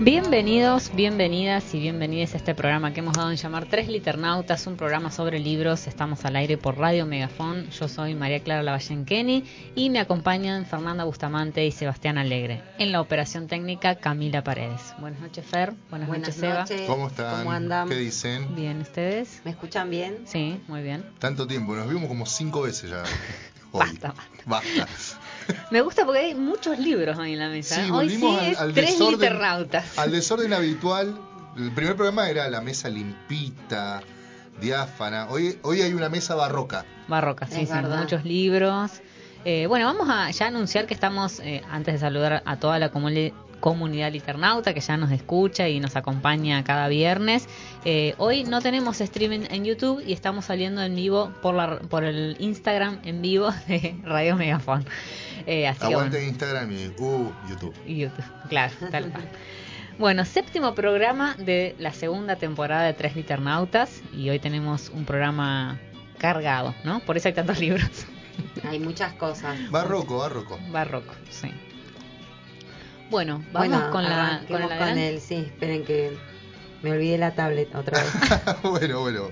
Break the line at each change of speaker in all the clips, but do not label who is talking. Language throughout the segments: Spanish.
Bienvenidos, bienvenidas y bienvenidas a este programa que hemos dado en llamar Tres Liternautas, un programa sobre libros. Estamos al aire por Radio Megafón. Yo soy María Clara Lavallenqueni y me acompañan Fernanda Bustamante y Sebastián Alegre. En la operación técnica, Camila Paredes. Buenas noches, Fer. Buenas, noches, Seba.
¿Cómo están?
¿Cómo andan?
¿Qué dicen?
Bien, ¿ustedes?
¿Me escuchan bien?
Sí, muy bien.
Tanto tiempo, nos vimos como cinco veces ya. hoy.
Basta,
Basta.
Me gusta porque hay muchos libros hoy en la mesa.
Sí,
hoy sí
volvimos al-
es
al
Tres
desorden-
Liternautas.
Al desorden habitual. El primer programa era la mesa limpita, diáfana. Hoy, hoy hay una mesa barroca.
Barroca, sí, sí, muchos libros. Eh, bueno, vamos a ya anunciar que estamos, eh, antes de saludar a toda la comuni- comunidad liternauta que ya nos escucha y nos acompaña cada viernes. eh, hoy no tenemos streaming en YouTube y estamos saliendo en vivo por, la, por el Instagram en vivo de Radio Megafon. Eh, así
Aguante
bueno,
Instagram y uh, YouTube.
y YouTube, claro, tal cual. Bueno, séptimo programa de la segunda temporada de Tres Liternautas y hoy tenemos un programa cargado, ¿no? Por eso hay tantos libros.
Hay muchas cosas.
Barroco, barroco.
Barroco, sí. Bueno, vamos
Bueno,
con la con el
con el, sí, esperen que me olvidé la tablet otra vez.
bueno, bueno.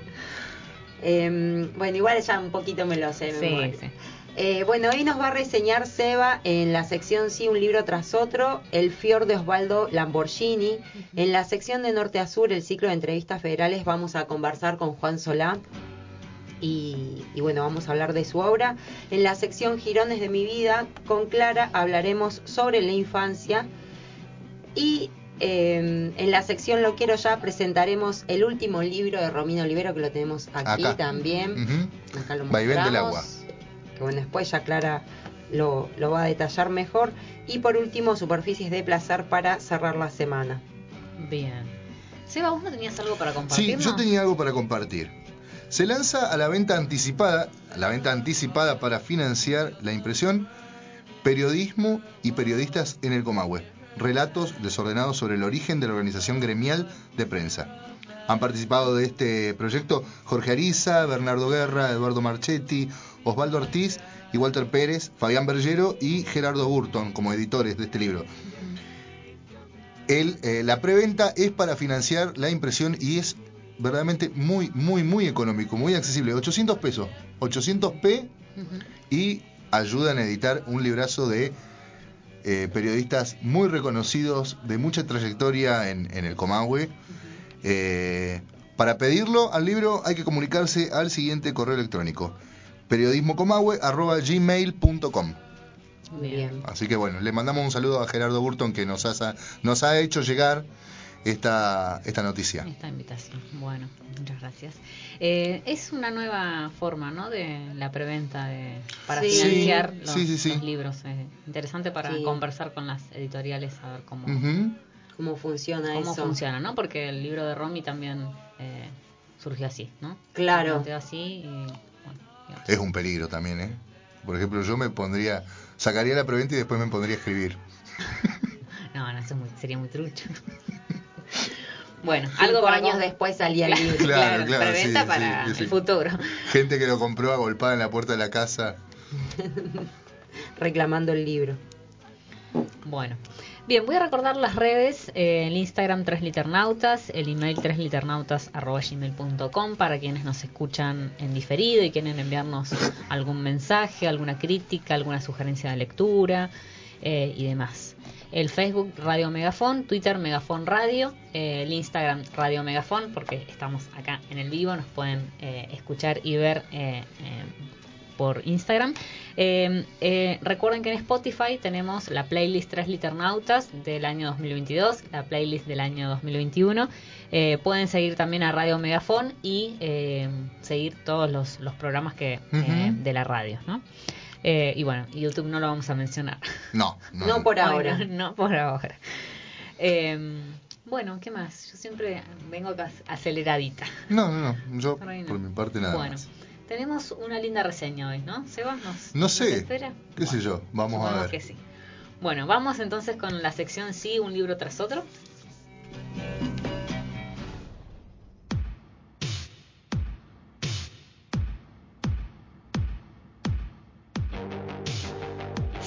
Em, bueno, igual ya un poquito me lo sé.
Sí, sí.
Eh, bueno, hoy nos va a reseñar Seba en la sección Sí, un libro tras otro, El Fior de Osvaldo Lamborghini. En la sección de Norte a Sur, el ciclo de entrevistas federales, vamos a conversar con Juan Solá. Y, y bueno, vamos a hablar de su obra. En la sección Girones de mi vida, con Clara hablaremos sobre la infancia. Y eh, en la sección Lo quiero ya presentaremos el último libro de Romino Olivero, que lo tenemos aquí
Acá.
también.
Ujú.
Acá lo
Vaivén del
mostramos,
agua.
Que bueno, después ya Clara lo, lo va a detallar mejor. Y por último, superficies de placer para cerrar la semana.
Bien. Seba, ¿vos no tenías algo para
Sí,
compartir?
yo tenía algo para compartir. Se lanza a la venta anticipada, a la venta anticipada para financiar la impresión, periodismo y periodistas en el Comahue. Relatos desordenados sobre el origen de la organización gremial de prensa. Han participado de este proyecto Jorge Ariza, Bernardo Guerra, Eduardo Marchetti, Osvaldo Ortiz y Walter Pérez, Fabián Bergero y Gerardo Burton como editores de este libro. El, eh, la preventa es para financiar la impresión y es verdaderamente muy, muy, muy económico, muy accesible. 800 pesos, 800p y ayudan a editar un librazo de eh, periodistas muy reconocidos, de mucha trayectoria en, en el Comahue. Eh, para pedirlo al libro hay que comunicarse al siguiente correo electrónico periodismocomahue.gmail.com
Muy bien.
Así que bueno, le mandamos un saludo a Gerardo Burton que nos, ha- nos ha hecho llegar esta, esta noticia.
Esta invitación. Bueno, muchas gracias. Eh, es una nueva forma, ¿no? De la preventa de, para
Sí.
financiar los,
sí, sí, sí.
los libros. Eh, interesante para
Sí.
conversar con las editoriales a ver cómo.
¿Cómo funciona
cómo
eso?
funciona, ¿no? Porque el libro de Romy también eh, surgió así, ¿no?
Claro.
Así y, bueno.
Es un peligro también, ¿eh? Por ejemplo, yo me pondría, sacaría la preventa y después me pondría a escribir.
No, no, eso es muy- sería muy trucho. Bueno,
Cinco
algo para
años después salía el libro.
Claro, claro,
preventa
sí,
para
sí, sí.
el futuro.
Gente que lo compró agolpada en la puerta de la casa.
reclamando el libro.
Bueno, bien, voy a recordar las redes, eh, el Instagram 3 liternautas, el email 3 liternautas.gmail.com para quienes nos escuchan en diferido y quieren enviarnos algún mensaje, alguna crítica, alguna sugerencia de lectura eh, y demás. El Facebook Radio Megafón, Twitter Megafón Radio, eh, el Instagram Radio Megafón, porque estamos acá en el vivo, nos pueden eh, escuchar y ver eh, eh, por Instagram. Eh, recuerden que en Spotify tenemos la playlist 3 Liternautas del año 2022, la playlist del año 2021. Eh, pueden seguir también a Radio Megafón y eh, seguir todos los, los programas que de la radio, ¿no? Eh, y bueno, YouTube no lo vamos a mencionar.
No, no.
No por ahora.
No, no por ahora. Eh, bueno, ¿qué más? Yo siempre vengo acá aceleradita.
No, no, no. Yo,
Por ahí no.
por mi parte, nada
Bueno,
más.
tenemos una linda reseña hoy, ¿no? ¿Seba? ¿Nos,
No
nos
sé.
espera?
¿Qué sé yo? Vamos a ver.
que sí. Bueno, vamos entonces con la sección sí, un libro tras otro.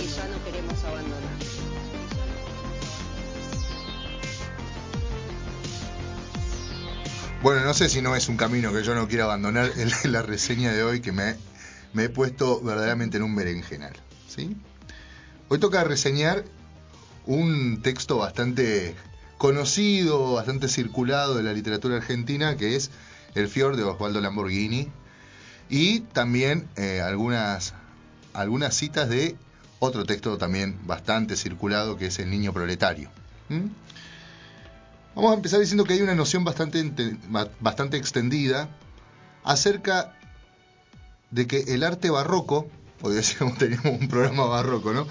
Que ya no queremos abandonar.
Bueno, no sé si no es un camino que yo no quiero abandonar la reseña de hoy que me, me he puesto verdaderamente en un berenjenal. ¿sí? Hoy toca reseñar un texto bastante conocido, bastante circulado de la literatura argentina, que es El Fior de Osvaldo Lamborghini, y también eh, algunas, algunas citas de otro texto también bastante circulado, que es El Niño Proletario. ¿Mm? Vamos a empezar diciendo que hay una noción bastante, bastante extendida acerca de que el arte barroco, hoy decíamos teníamos un programa barroco, ¿no?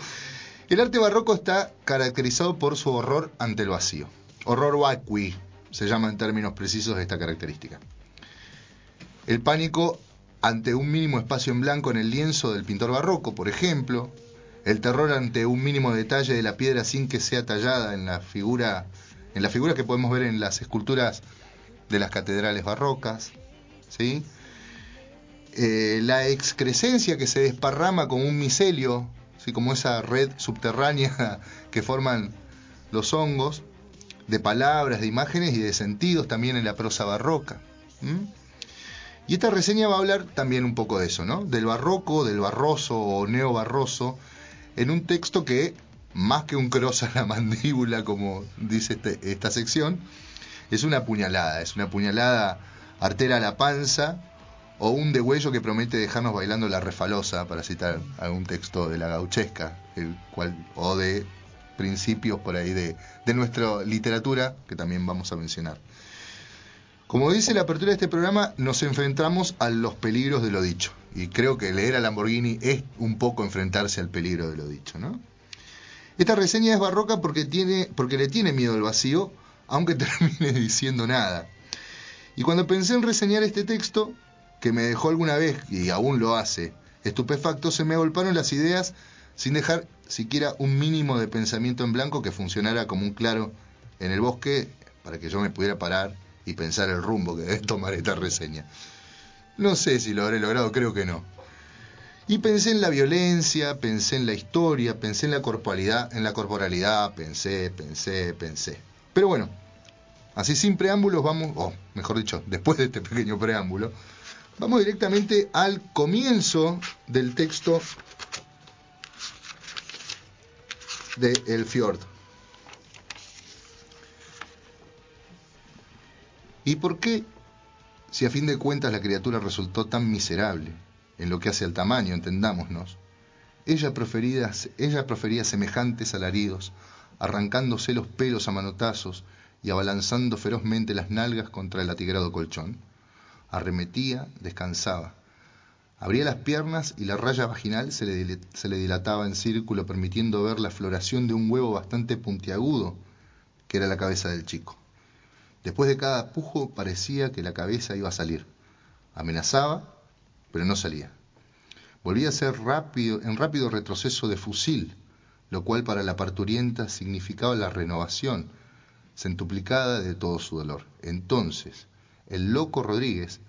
El arte barroco está caracterizado por su horror ante el vacío. Horror vacui, se llama en términos precisos esta característica. El pánico ante un mínimo espacio en blanco en el lienzo del pintor barroco, por ejemplo. El terror ante un mínimo detalle de la piedra sin que sea tallada en la figura, en la figura que podemos ver en las esculturas de las catedrales barrocas. ¿sí? Eh, la excrescencia que se desparrama como un micelio, ¿sí? como esa red subterránea que forman los hongos, de palabras, de imágenes y de sentidos también en la prosa barroca. Y esta reseña va a hablar también un poco de eso, ¿no? Del barroco, del barroso o neobarroso, en un texto que, más que un cross a la mandíbula, como dice este- esta sección, es una puñalada, es una puñalada artera a la panza o un degüello que promete dejarnos bailando la refalosa, para citar algún texto de la gauchesca, el cual, o de principios por ahí de, de nuestra literatura, que también vamos a mencionar. Como dice la apertura de este programa, nos enfrentamos a los peligros de lo dicho. Y creo que leer a Lamborghini es un poco enfrentarse al peligro de lo dicho, ¿no? Esta reseña es barroca porque, tiene, porque le tiene miedo al vacío, aunque termine diciendo nada. Y cuando pensé en reseñar este texto, que me dejó alguna vez, y aún lo hace, estupefacto, se me agolparon las ideas sin dejar siquiera un mínimo de pensamiento en blanco que funcionara como un claro en el bosque para que yo me pudiera parar y pensar el rumbo que debe tomar esta reseña. No sé si lo habré logrado, creo que no. Y pensé en la violencia, pensé en la historia, pensé en la corporalidad, en la corporalidad, pensé, pensé, pensé. Pero bueno, así sin preámbulos vamos, o mejor dicho, después de este pequeño preámbulo, vamos directamente al comienzo del texto de El Fjord. ¿Y por qué, si a fin de cuentas la criatura resultó tan miserable, en lo que hace al tamaño, entendámonos, ella profería, semejantes alaridos, arrancándose los pelos a manotazos y abalanzando ferozmente las nalgas contra el atigrado colchón? Arremetía, descansaba. Abría las piernas y la raya vaginal se le dilataba en círculo, permitiendo ver la floración de un huevo bastante puntiagudo, que era la cabeza del chico. Después de cada pujo parecía que la cabeza iba a salir. Amenazaba, pero no salía. Volvía a ser rápido, en rápido retroceso de fusil, lo cual para la parturienta significaba la renovación centuplicada de todo su dolor. Entonces, el loco Rodríguez,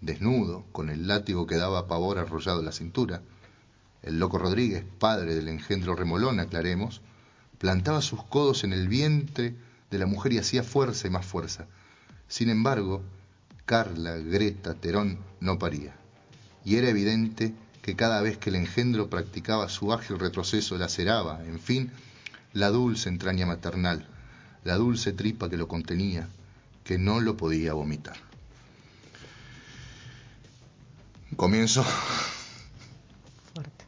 desnudo, con el látigo que daba pavor arrollado la cintura, el loco Rodríguez, padre del engendro remolón, aclaremos, plantaba sus codos en el vientre de la mujer y hacía fuerza y más fuerza. Sin embargo, Carla, Greta, Terón no paría. Y era evidente que cada vez que el engendro practicaba su ágil retroceso laceraba, en fin, la dulce entraña maternal, la dulce tripa que lo contenía, que no lo podía vomitar. Comienzo.
Fuerte.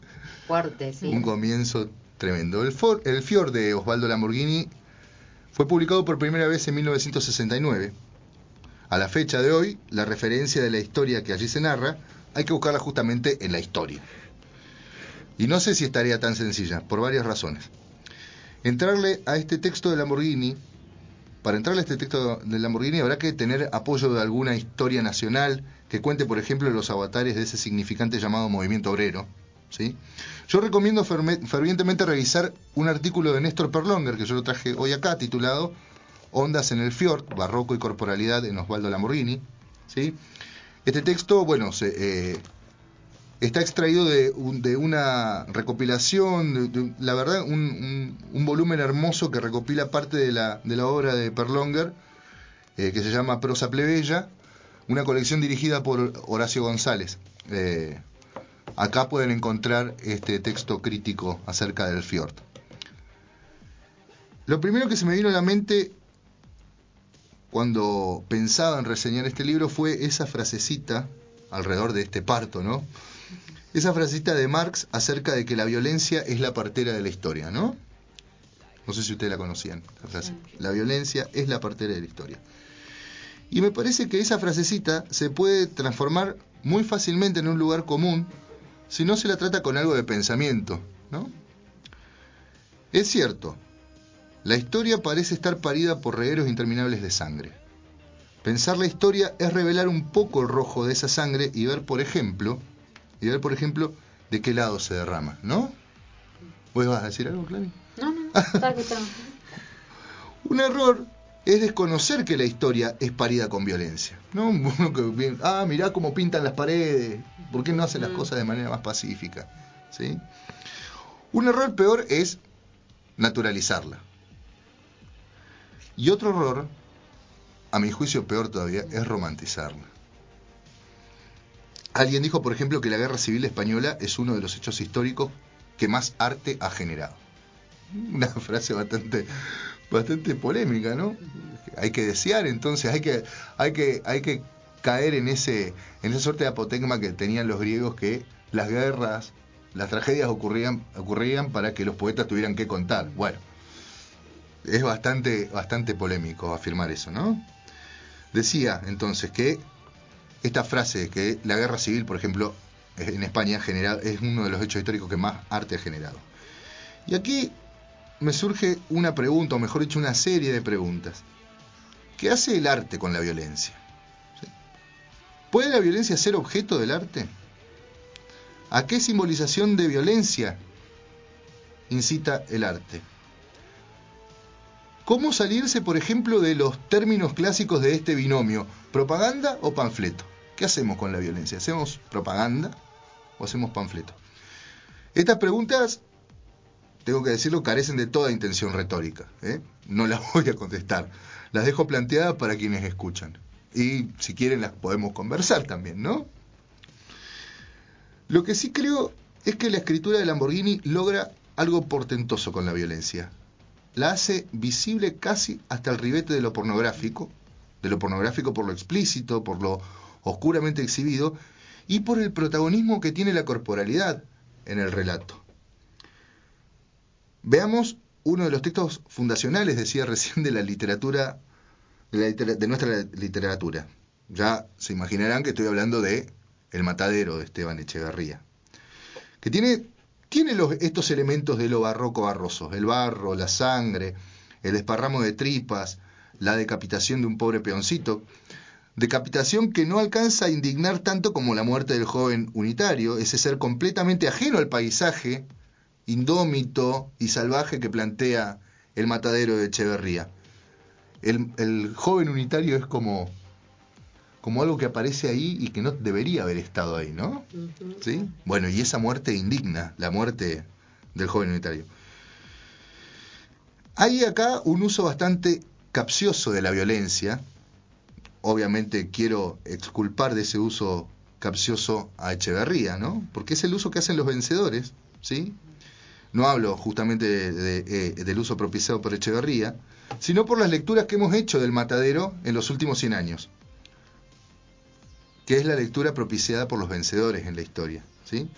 Fuerte, sí.
Un comienzo tremendo. El, for, el Fior de Osvaldo Lamborghini fue publicado por primera vez en 1969. A la fecha de hoy, la referencia de la historia que allí se narra hay que buscarla justamente en la historia. Y no sé si estaría tan sencilla, por varias razones. Entrarle a este texto de Lamborghini, para entrarle a este texto de Lamborghini habrá que tener apoyo de alguna historia nacional que cuente, por ejemplo, los avatares de ese significante llamado movimiento obrero. ¿Sí? Yo recomiendo fervientemente revisar un artículo de Néstor Perlonger, que yo lo traje hoy acá, titulado Ondas en el Fjord, Barroco y Corporalidad en Osvaldo Lamborghini. ¿sí? Este texto, bueno, eh, está extraído de, una recopilación, la verdad, un, volumen hermoso que recopila parte de la, de la obra de Perlonger, eh, que se llama Prosa Plebeya, una colección dirigida por Horacio González. Eh, acá pueden encontrar este texto crítico acerca del fiord. Lo primero que se me vino a la mente cuando pensaba en reseñar este libro fue esa frasecita alrededor de este parto, ¿no? Esa frasecita de Marx acerca de que la violencia es la partera de la historia, ¿no? No sé si ustedes la conocían, la frase. La violencia es la partera de la historia. Y me parece que esa frasecita se puede transformar muy fácilmente en un lugar común si no se la trata con algo de pensamiento, ¿no? Es cierto, la historia parece estar parida por regueros interminables de sangre. Pensar la historia es revelar un poco el rojo de esa sangre y ver, por ejemplo, y ver, por ejemplo, de qué lado se derrama, ¿no? ¿Vos vas a decir algo, Clary?
No, no, está
Un error es desconocer que la historia es parida con violencia. ¿no? ah, mirá cómo pintan las paredes, ¿por qué no hacen las mm. cosas de manera más pacífica? ¿Sí? Un error peor es naturalizarla. Y otro error, a mi juicio peor todavía, es romantizarla. Alguien dijo, por ejemplo, que la Guerra Civil Española es uno de los hechos históricos que más arte ha generado. Una frase bastante bastante polémica, ¿no? Hay que desear, entonces hay que, hay que, hay que caer en ese, en esa suerte de apotegma que tenían los griegos que las guerras, las tragedias ocurrían, ocurrían para que los poetas tuvieran que contar. Bueno, es bastante, bastante polémico afirmar eso, ¿no? Decía entonces que esta frase que la guerra civil, por ejemplo, en España general, es uno de los hechos históricos que más arte ha generado. Y aquí me surge una pregunta, o mejor dicho, una serie de preguntas. ¿Qué hace el arte con la violencia? ¿Puede la violencia ser objeto del arte? ¿A qué simbolización de violencia incita el arte? ¿Cómo salirse, por ejemplo, de los términos clásicos de este binomio, propaganda o panfleto? ¿Qué hacemos con la violencia? ¿Hacemos propaganda o hacemos panfleto? Estas preguntas tengo que decirlo, carecen de toda intención retórica. ¿eh? No las voy a contestar. Las dejo planteadas para quienes escuchan. Y si quieren las podemos conversar también, ¿no? Lo que sí creo es que la escritura de Lamborghini logra algo portentoso con la violencia. La hace visible casi hasta el ribete de lo pornográfico, de lo pornográfico por lo explícito, por lo oscuramente exhibido, y por el protagonismo que tiene la corporalidad en el relato. Veamos uno de los textos fundacionales, decía recién, de la literatura, de, nuestra literatura. Ya se imaginarán que estoy hablando de El matadero de Esteban Echeverría, que tiene, los, estos elementos de lo barroco barroso, el barro, la sangre, el desparramo de tripas, la decapitación de un pobre peoncito, decapitación que no alcanza a indignar tanto como la muerte del joven unitario, ese ser completamente ajeno al paisaje, indómito y salvaje que plantea el matadero de Echeverría. El, el joven unitario es como como algo que aparece ahí y que no debería haber estado ahí, ¿no? ¿Sí? Bueno, y esa muerte indigna, la muerte del joven unitario. Hay acá un uso bastante capcioso de la violencia. Obviamente quiero exculpar de ese uso capcioso a Echeverría, ¿no? Porque es el uso que hacen los vencedores, ¿sí? No hablo justamente eh, del uso propiciado por Echeverría, sino por las lecturas que hemos hecho del matadero en los últimos 100 años que es la lectura propiciada por los vencedores en la historia. ¿sí?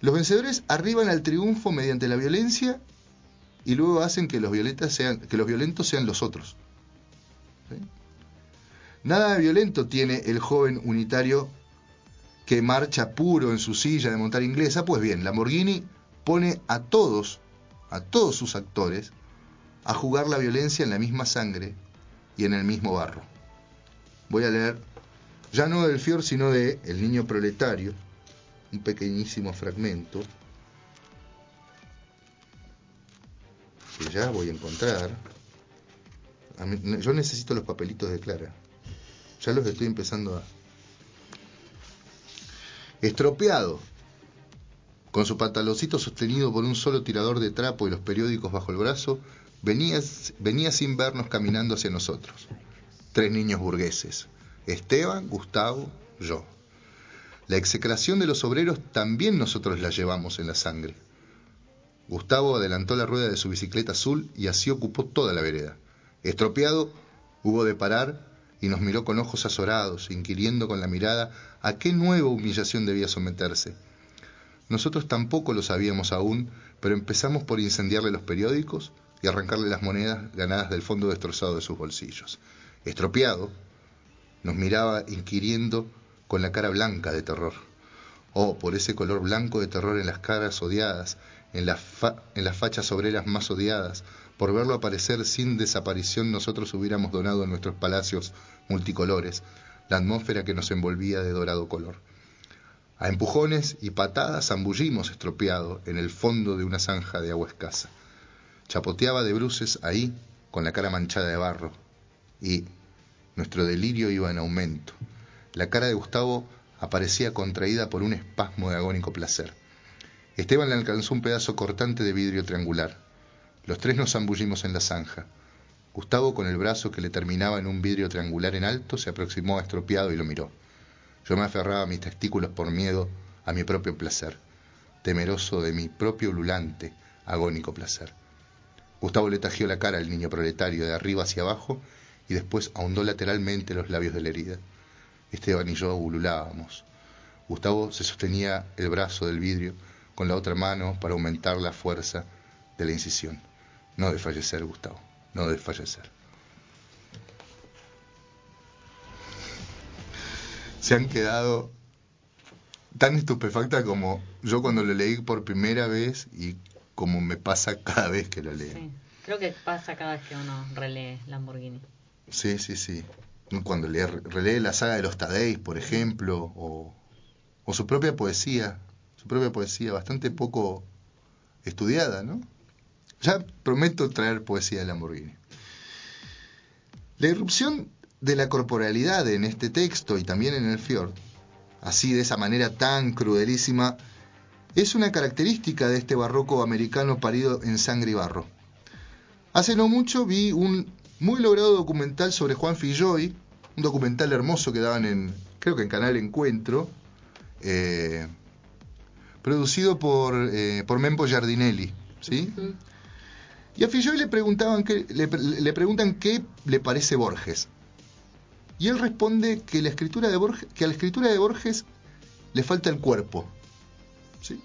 Los vencedores arriban al triunfo mediante la violencia y luego hacen que los, sean, que los violentos sean los otros. Nada de violento tiene el joven unitario que marcha puro en su silla de montar inglesa. Pues bien, Lamborghini pone a todos, a todos sus actores, a jugar la violencia en la misma sangre y en el mismo barro. Voy a leer ya no del Fior, sino de El Niño Proletario, un pequeñísimo fragmento que ya voy a encontrar. Yo necesito los papelitos de Clara. Ya los estoy empezando a... Estropeado, con su pantaloncito sostenido por un solo tirador de trapo y los periódicos bajo el brazo, venía, venía sin vernos caminando hacia nosotros. Tres niños burgueses, Esteban, Gustavo, yo. La execración de los obreros también nosotros la llevamos en la sangre. Gustavo adelantó la rueda de su bicicleta azul y así ocupó toda la vereda. Estropeado, hubo de parar y nos miró con ojos azorados, inquiriendo con la mirada a qué nueva humillación debía someterse. Nosotros tampoco lo sabíamos aún, pero empezamos por incendiarle los periódicos y arrancarle las monedas ganadas del fondo destrozado de sus bolsillos. Estropeado, nos miraba inquiriendo con la cara blanca de terror. Oh, por ese color blanco de terror en las caras odiadas, en, la fa en las fachas obreras más odiadas, por verlo aparecer sin desaparición nosotros hubiéramos donado en nuestros palacios multicolores la atmósfera que nos envolvía de dorado color. A empujones y patadas zambullimos estropeado en el fondo de una zanja de agua escasa. Chapoteaba de bruces ahí, con la cara manchada de barro, y, nuestro delirio iba en aumento. La cara de Gustavo aparecía contraída por un espasmo de agónico placer. Esteban le alcanzó un pedazo cortante de vidrio triangular. Los tres nos zambullimos en la zanja. Gustavo, con el brazo que le terminaba en un vidrio triangular en alto, se aproximó a estropeado y lo miró. Yo me aferraba a mis testículos por miedo a mi propio placer, temeroso de mi propio ululante, agónico placer. Gustavo le tajió la cara al niño proletario de arriba hacia abajo y después ahondó lateralmente los labios de la herida. Esteban y yo ululábamos. Gustavo se sostenía el brazo del vidrio con la otra mano para aumentar la fuerza de la incisión. No de fallecer, Gustavo, no de Se han quedado tan estupefacta como yo cuando lo leí por primera vez y como me pasa cada vez que lo leo.
Sí. Creo que pasa cada vez que uno relee Lamborghini.
Sí, sí, sí. Cuando lee, relee la saga de los Tadeis, por ejemplo, o, o su propia poesía, su propia poesía, bastante poco estudiada, ¿no? Ya prometo traer poesía de Lamborghini. La irrupción de la corporalidad en este texto y también en el Fjord, así de esa manera tan crudelísima, es una característica de este barroco americano parido en sangre y barro. Hace no mucho vi un muy logrado documental sobre Juan Filloy, un documental hermoso que daban en, creo que en Canal Encuentro, eh, producido por, eh, por Mempo Giardinelli, ¿sí? Uh -huh. Y a Filloy le, preguntaban que, le, le, preguntan qué le parece Borges. Y él responde que, la escritura de Borges, que a la escritura de Borges le falta el cuerpo. ¿sí?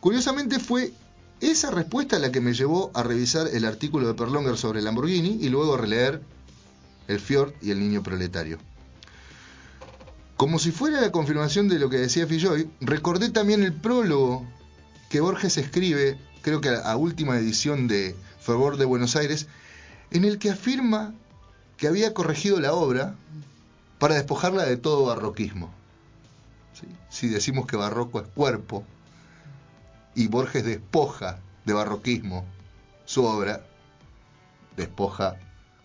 Curiosamente fue esa respuesta la que me llevó a revisar el artículo de Perlonger sobre Lamborghini y luego a releer El Fjord y el Niño Proletario. Como si fuera la confirmación de lo que decía Filloy, recordé también el prólogo que Borges escribe, creo que a última edición de Favor de Buenos Aires, en el que afirma que había corregido la obra para despojarla de todo barroquismo. Si decimos que barroco es cuerpo y Borges despoja de barroquismo su obra, despoja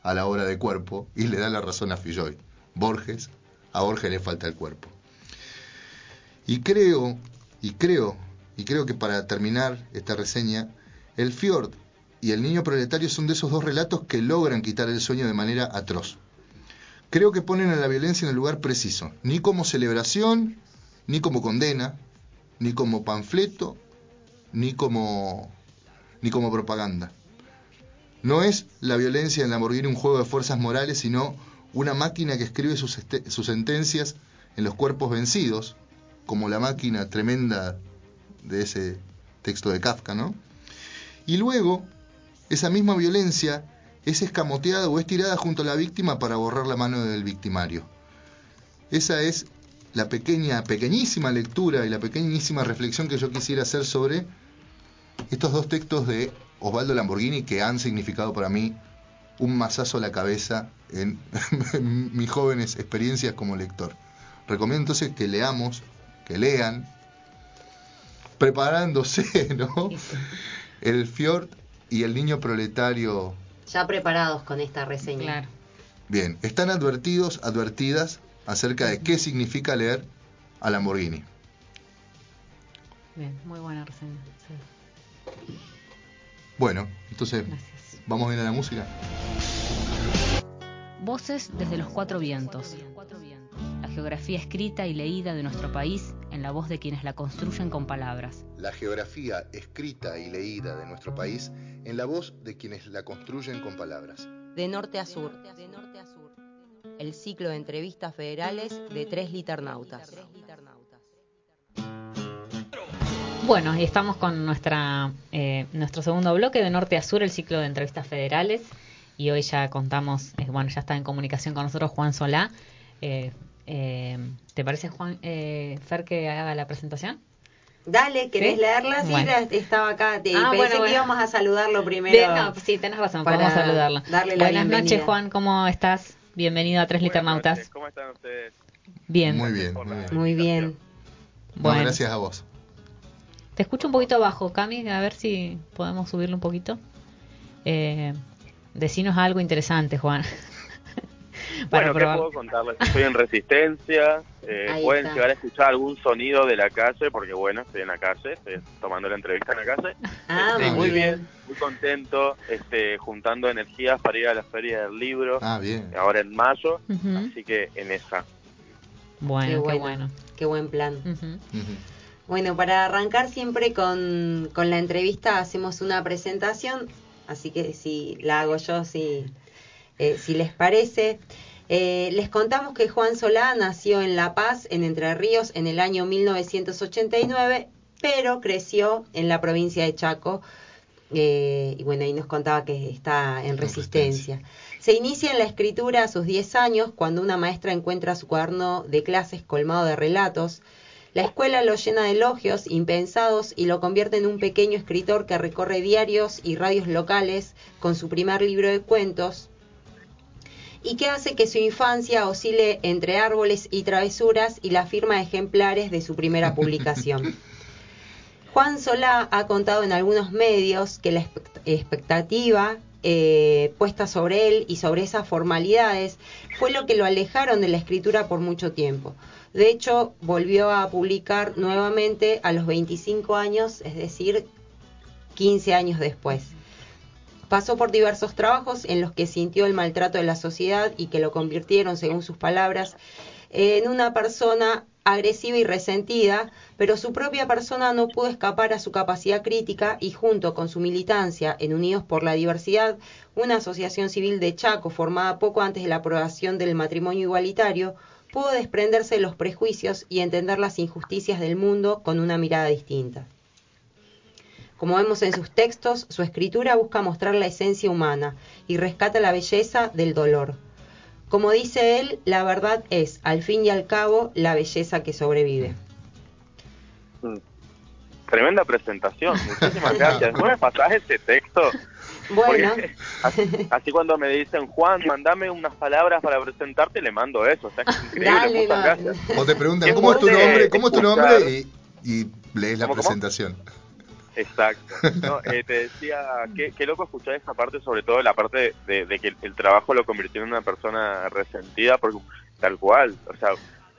a la obra de cuerpo y le da la razón a Filloy. Borges, a Borges le falta el cuerpo. Y creo, y creo, y creo que para terminar esta reseña, el Fjord y el niño proletario son de esos dos relatos que logran quitar el sueño de manera atroz. Creo que ponen a la violencia en el lugar preciso, ni como celebración, ni como condena, ni como panfleto, ni como ni como propaganda. No es la violencia en Lamborghini un juego de fuerzas morales, sino una máquina que escribe sus, sus sentencias en los cuerpos vencidos, como la máquina tremenda de ese texto de Kafka, ¿no? Y luego, esa misma violencia es escamoteada o es tirada junto a la víctima para borrar la mano del victimario. Esa es la pequeña, pequeñísima lectura y la pequeñísima reflexión que yo quisiera hacer sobre estos dos textos de Osvaldo Lamborghini que han significado para mí un mazazo a la cabeza en, mis jóvenes experiencias como lector. Recomiendo entonces que leamos, que lean, preparándose, ¿no? El Fjord y el niño proletario.
Ya preparados con esta reseña. Claro.
Bien, están advertidos, advertidas acerca de qué significa leer a Lamborghini.
Bien, muy buena reseña.
Bueno, entonces, ¿vamos bien a la música?
Voces desde los cuatro vientos. La geografía escrita y leída de nuestro país en la voz de quienes la construyen con palabras.
La geografía escrita y leída de nuestro país en la voz de quienes la construyen con palabras.
De norte a sur. El ciclo de entrevistas federales de tres liternautas.
Bueno, y estamos con nuestra eh, nuestro segundo bloque de norte a sur, el ciclo de entrevistas federales. Y hoy ya contamos, eh, bueno, ya está en comunicación con nosotros Juan Solá. Eh, ¿Te parece, Juan, Fer, que haga la presentación?
Dale, ¿querés leerla? Sí, estaba acá. Te, ah, pensé que íbamos a saludarlo primero.
no, sí, tenés razón, podemos saludarla. Buenas noches, Juan, ¿cómo estás? Bienvenido a Tres Liternautas.
¿Cómo están ustedes?
Bien.
Muy bien, muy bien.
Muy bien.
Bueno, gracias a vos.
Te escucho un poquito abajo, Cami, a ver si podemos subirlo un poquito. Eh, decinos algo interesante, Juan.
Bueno, ¿qué puedo contarles? Estoy en resistencia, eh, pueden llegar a escuchar algún sonido de la calle, porque bueno, estoy en la calle, estoy tomando la entrevista en la calle.
Ah,
este, muy bien. Muy contento, este, juntando energías para ir a la Feria del Libro,
ah, bien.
ahora en mayo, así que en esa.
Bueno, qué, bueno.
Qué buen plan. Bueno, para arrancar siempre con, la entrevista hacemos una presentación, así que si la hago yo, si, eh, si les parece. Eh, les contamos que Juan Solá nació en La Paz, en Entre Ríos, en el año 1989, pero creció en la provincia de Chaco. Eh, y bueno, ahí nos contaba que está en resistencia. Se inicia en la escritura a sus 10 años, cuando una maestra encuentra su cuaderno de clases colmado de relatos. La escuela lo llena de elogios impensados y lo convierte en un pequeño escritor que recorre diarios y radios locales con su primer libro de cuentos y que hace que su infancia oscile entre árboles y travesuras y la firma de ejemplares de su primera publicación. Juan Solá ha contado en algunos medios que la expectativa eh, puesta sobre él y sobre esas formalidades fue lo que lo alejaron de la escritura por mucho tiempo. De hecho, volvió a publicar nuevamente a los 25 años, es decir, 15 años después. Pasó por diversos trabajos en los que sintió el maltrato de la sociedad y que lo convirtieron, según sus palabras, en una persona agresiva y resentida, pero su propia persona no pudo escapar a su capacidad crítica y junto con su militancia en Unidos por la Diversidad, una asociación civil de Chaco formada poco antes de la aprobación del matrimonio igualitario, pudo desprenderse de los prejuicios y entender las injusticias del mundo con una mirada distinta. Como vemos en sus textos, su escritura busca mostrar la esencia humana y rescata la belleza del dolor. Como dice él, la verdad es, al fin y al cabo, la belleza que sobrevive.
Mm. Tremenda presentación, muchísimas gracias. ¿No me pasás ese texto?
Bueno.
Así, cuando me dicen, Juan, mandame unas palabras para presentarte, le mando eso. O sea, es increíble, muchas gracias.
O te preguntan, ¿cómo es tu nombre? ¿Cómo es tu nombre? Y, lees la presentación.
Exacto. Eh, te decía, qué, qué, loco escuchar esa parte, sobre todo la parte de, que el, trabajo lo convirtió en una persona resentida, porque tal cual, o sea,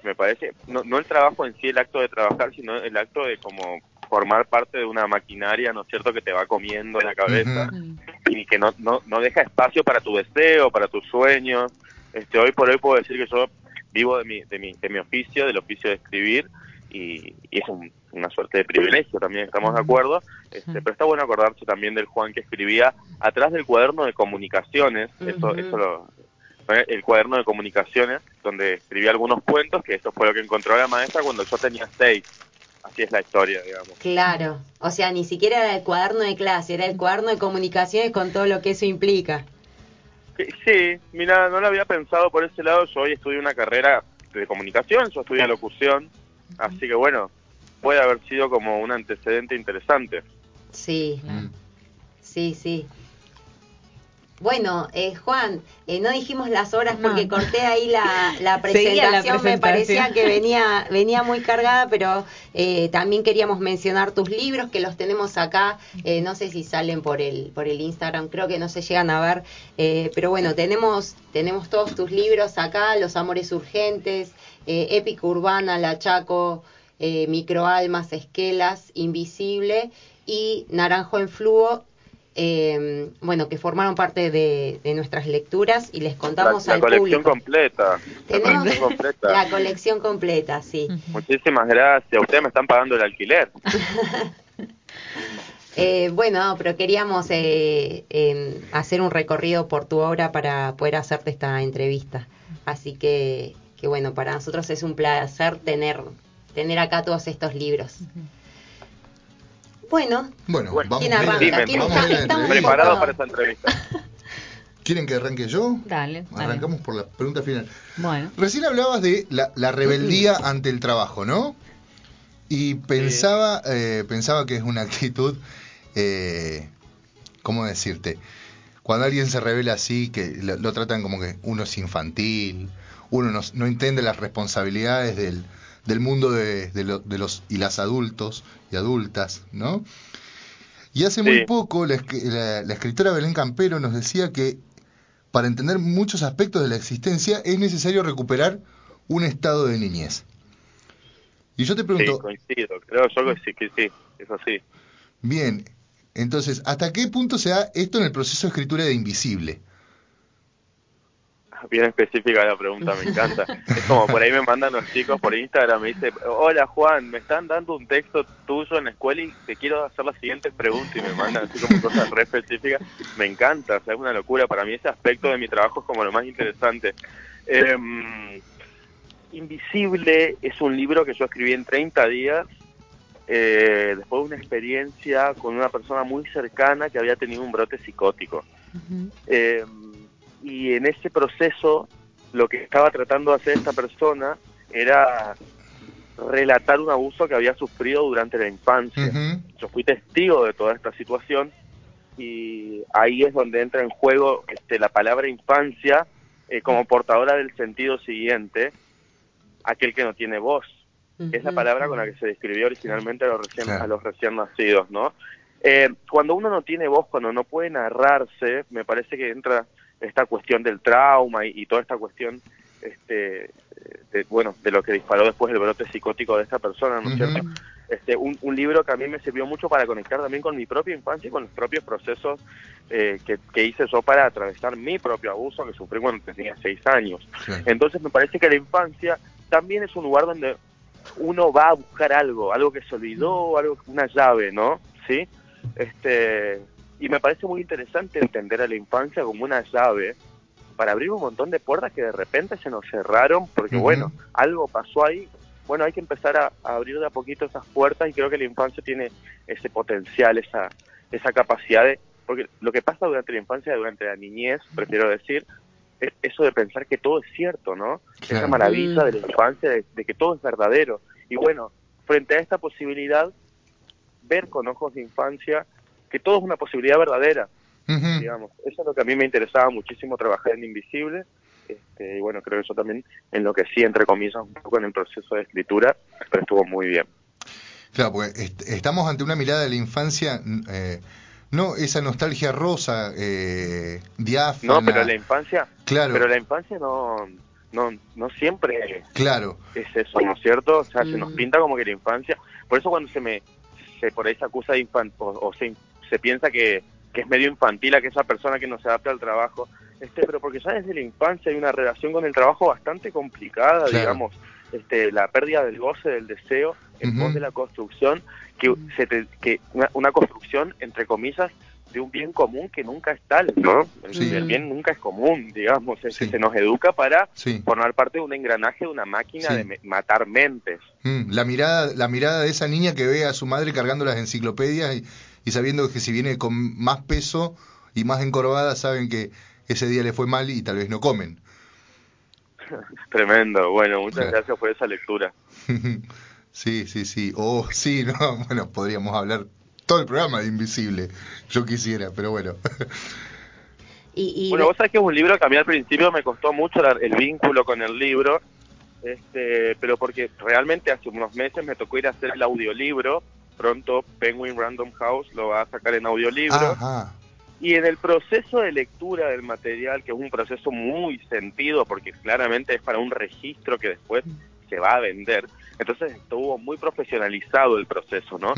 me parece, no, no el trabajo en sí, el acto de trabajar, sino el acto de como formar parte de una maquinaria, ¿no es cierto?, que te va comiendo la cabeza y que no, no, no deja espacio para tu deseo, para tus sueños. Este, hoy por hoy puedo decir que yo vivo de mi, de mi, de mi oficio, del oficio de escribir, y, es una suerte de privilegio también, estamos de acuerdo, este, pero está bueno acordarse también del Juan que escribía atrás del cuaderno de comunicaciones, eso, eso lo, el cuaderno de comunicaciones, donde escribía algunos cuentos, que eso fue lo que encontró la maestra cuando yo tenía seis. Así es la historia, digamos.
Claro, o sea, ni siquiera era el cuaderno de clase, era el cuaderno de comunicaciones con todo lo que eso implica.
Sí, mira, no lo había pensado por ese lado. Yo hoy estudio una carrera de comunicación, yo estudio locución, así que bueno, puede haber sido como un antecedente interesante.
Sí, mm. sí, sí. Bueno, eh, Juan, eh, no dijimos las horas porque corté ahí la, presentación, me parecía que venía, venía muy cargada, pero eh, también queríamos mencionar tus libros, que los tenemos acá, no sé si salen por el, por el Instagram, creo que no se llegan a ver, pero bueno, tenemos, tenemos todos tus libros acá, Los Amores Urgentes, Épica Urbana, La Chaco, Microalmas, Esquelas, Invisible y Naranjo en Fluo eh, bueno, que formaron parte de, nuestras lecturas y les contamos
la,
la
colección Completa.
Tenemos la colección completa. La colección completa, sí.
Muchísimas gracias. Ustedes me están pagando el alquiler.
eh, bueno, pero queríamos eh, em, hacer un recorrido por tu obra para poder hacerte esta entrevista. Así que, que bueno, para nosotros es un placer tener, tener acá todos estos libros. Bueno,
bueno, vamos
¿quién arranca? ¿Quién
está, preparado para esta entrevista?
¿Quieren que arranque yo?
Dale.
Arrancamos por la pregunta final.
Bueno.
Recién hablabas de la, rebeldía ante el trabajo, ¿no? Y pensaba, eh, pensaba que es una actitud, eh, ¿cómo decirte? Cuando alguien se revela así, que lo, tratan como que uno es infantil, uno no, no entiende las responsabilidades del, del mundo de, de, los y las adultos y adultas, ¿no? Y hace muy poco la, la, escritora Belén Campero nos decía que para entender muchos aspectos de la existencia es necesario recuperar un estado de niñez. Y yo te pregunto...
Sí, coincido, creo yo que sí, que sí, es así.
Bien, entonces, ¿hasta qué punto se da esto en el proceso de escritura de Invisible?
Bien específica la pregunta, me encanta. Es como por ahí me mandan los chicos por Instagram, me dice, hola Juan, me están dando un texto tuyo en la escuela y te quiero hacer la siguiente pregunta y me mandan así como cosas re específicas. Me encanta, o sea, es una locura. Para mí ese aspecto de mi trabajo es como lo más interesante. Em, Invisible es un libro que yo escribí en 30 días. Eh, después de una experiencia con una persona muy cercana que había tenido un brote psicótico y en ese proceso lo que estaba tratando de hacer esta persona era relatar un abuso que había sufrido durante la infancia. Yo fui testigo de toda esta situación y ahí es donde entra en juego este, la palabra infancia eh, como portadora del sentido siguiente, aquel que no tiene voz. Es la palabra con la que se describió originalmente a los recién, a los recién nacidos, ¿no? Eh, cuando uno no tiene voz, cuando no puede narrarse, me parece que entra esta cuestión del trauma y, toda esta cuestión este de, bueno de lo que disparó después el brote psicótico de esta persona no es cierto este un, un, libro que a mí me sirvió mucho para conectar también con mi propia infancia y con los propios procesos eh, que, que, hice yo para atravesar mi propio abuso que sufrí cuando tenía seis años. Entonces me parece que la infancia también es un lugar donde uno va a buscar algo algo que se olvidó algo una llave no sí este y me parece muy interesante entender a la infancia como una llave para abrir un montón de puertas que de repente se nos cerraron porque, bueno, algo pasó ahí. Bueno, hay que empezar a, abrir de a poquito esas puertas y creo que la infancia tiene ese potencial, esa, esa capacidad de... Porque lo que pasa durante la infancia, durante la niñez, prefiero decir, eso de pensar que todo es cierto, ¿no? Esa maravilla de la infancia, de, que todo es verdadero. Y bueno, frente a esta posibilidad, ver con ojos de infancia que todo es una posibilidad verdadera, digamos. Eso es lo que a mí me interesaba muchísimo trabajar en Invisible. Este, y bueno, creo que eso también en lo que sí, entre comillas, un poco en el proceso de escritura, pero estuvo muy bien.
Claro, porque estamos ante una mirada de la infancia, eh, no esa nostalgia rosa, eh, diáfana.
No, pero la infancia, claro. pero la infancia no, no, no siempre
claro.
es eso, ¿no es cierto? O sea, se nos mm. pinta como que la infancia, por eso cuando se me, se por ahí se acusa de infantil, o, se, se piensa que, que es medio infantil aquella persona que no se adapta al trabajo, este, pero porque ya desde la infancia hay una relación con el trabajo bastante complicada, digamos, este, la pérdida del goce, del deseo, en pos de la construcción, que, se que una, construcción, entre comillas, de un bien común que nunca es tal, ¿no? El bien nunca es común, digamos, es que se nos educa para formar parte de un engranaje de una máquina de matar mentes.
Mm, la mirada, la mirada de esa niña que ve a su madre cargando las enciclopedias y, y sabiendo que si viene con más peso y más encorvada, saben que ese día le fue mal y tal vez no comen.
Tremendo, bueno, muchas gracias por esa lectura.
sí, sí, sí. Oh, sí, no, bueno, podríamos hablar todo el programa de Invisible, yo quisiera, pero bueno.
y, bueno, vos sabés que es un libro que a mí al principio me costó mucho el vínculo con el libro, este, pero porque realmente hace unos meses me tocó ir a hacer el audiolibro, pronto Penguin Random House lo va a sacar en audiolibro. Ajá. Y en el proceso de lectura del material, que es un proceso muy sentido, porque claramente es para un registro que después se va a vender, entonces estuvo muy profesionalizado el proceso, ¿no?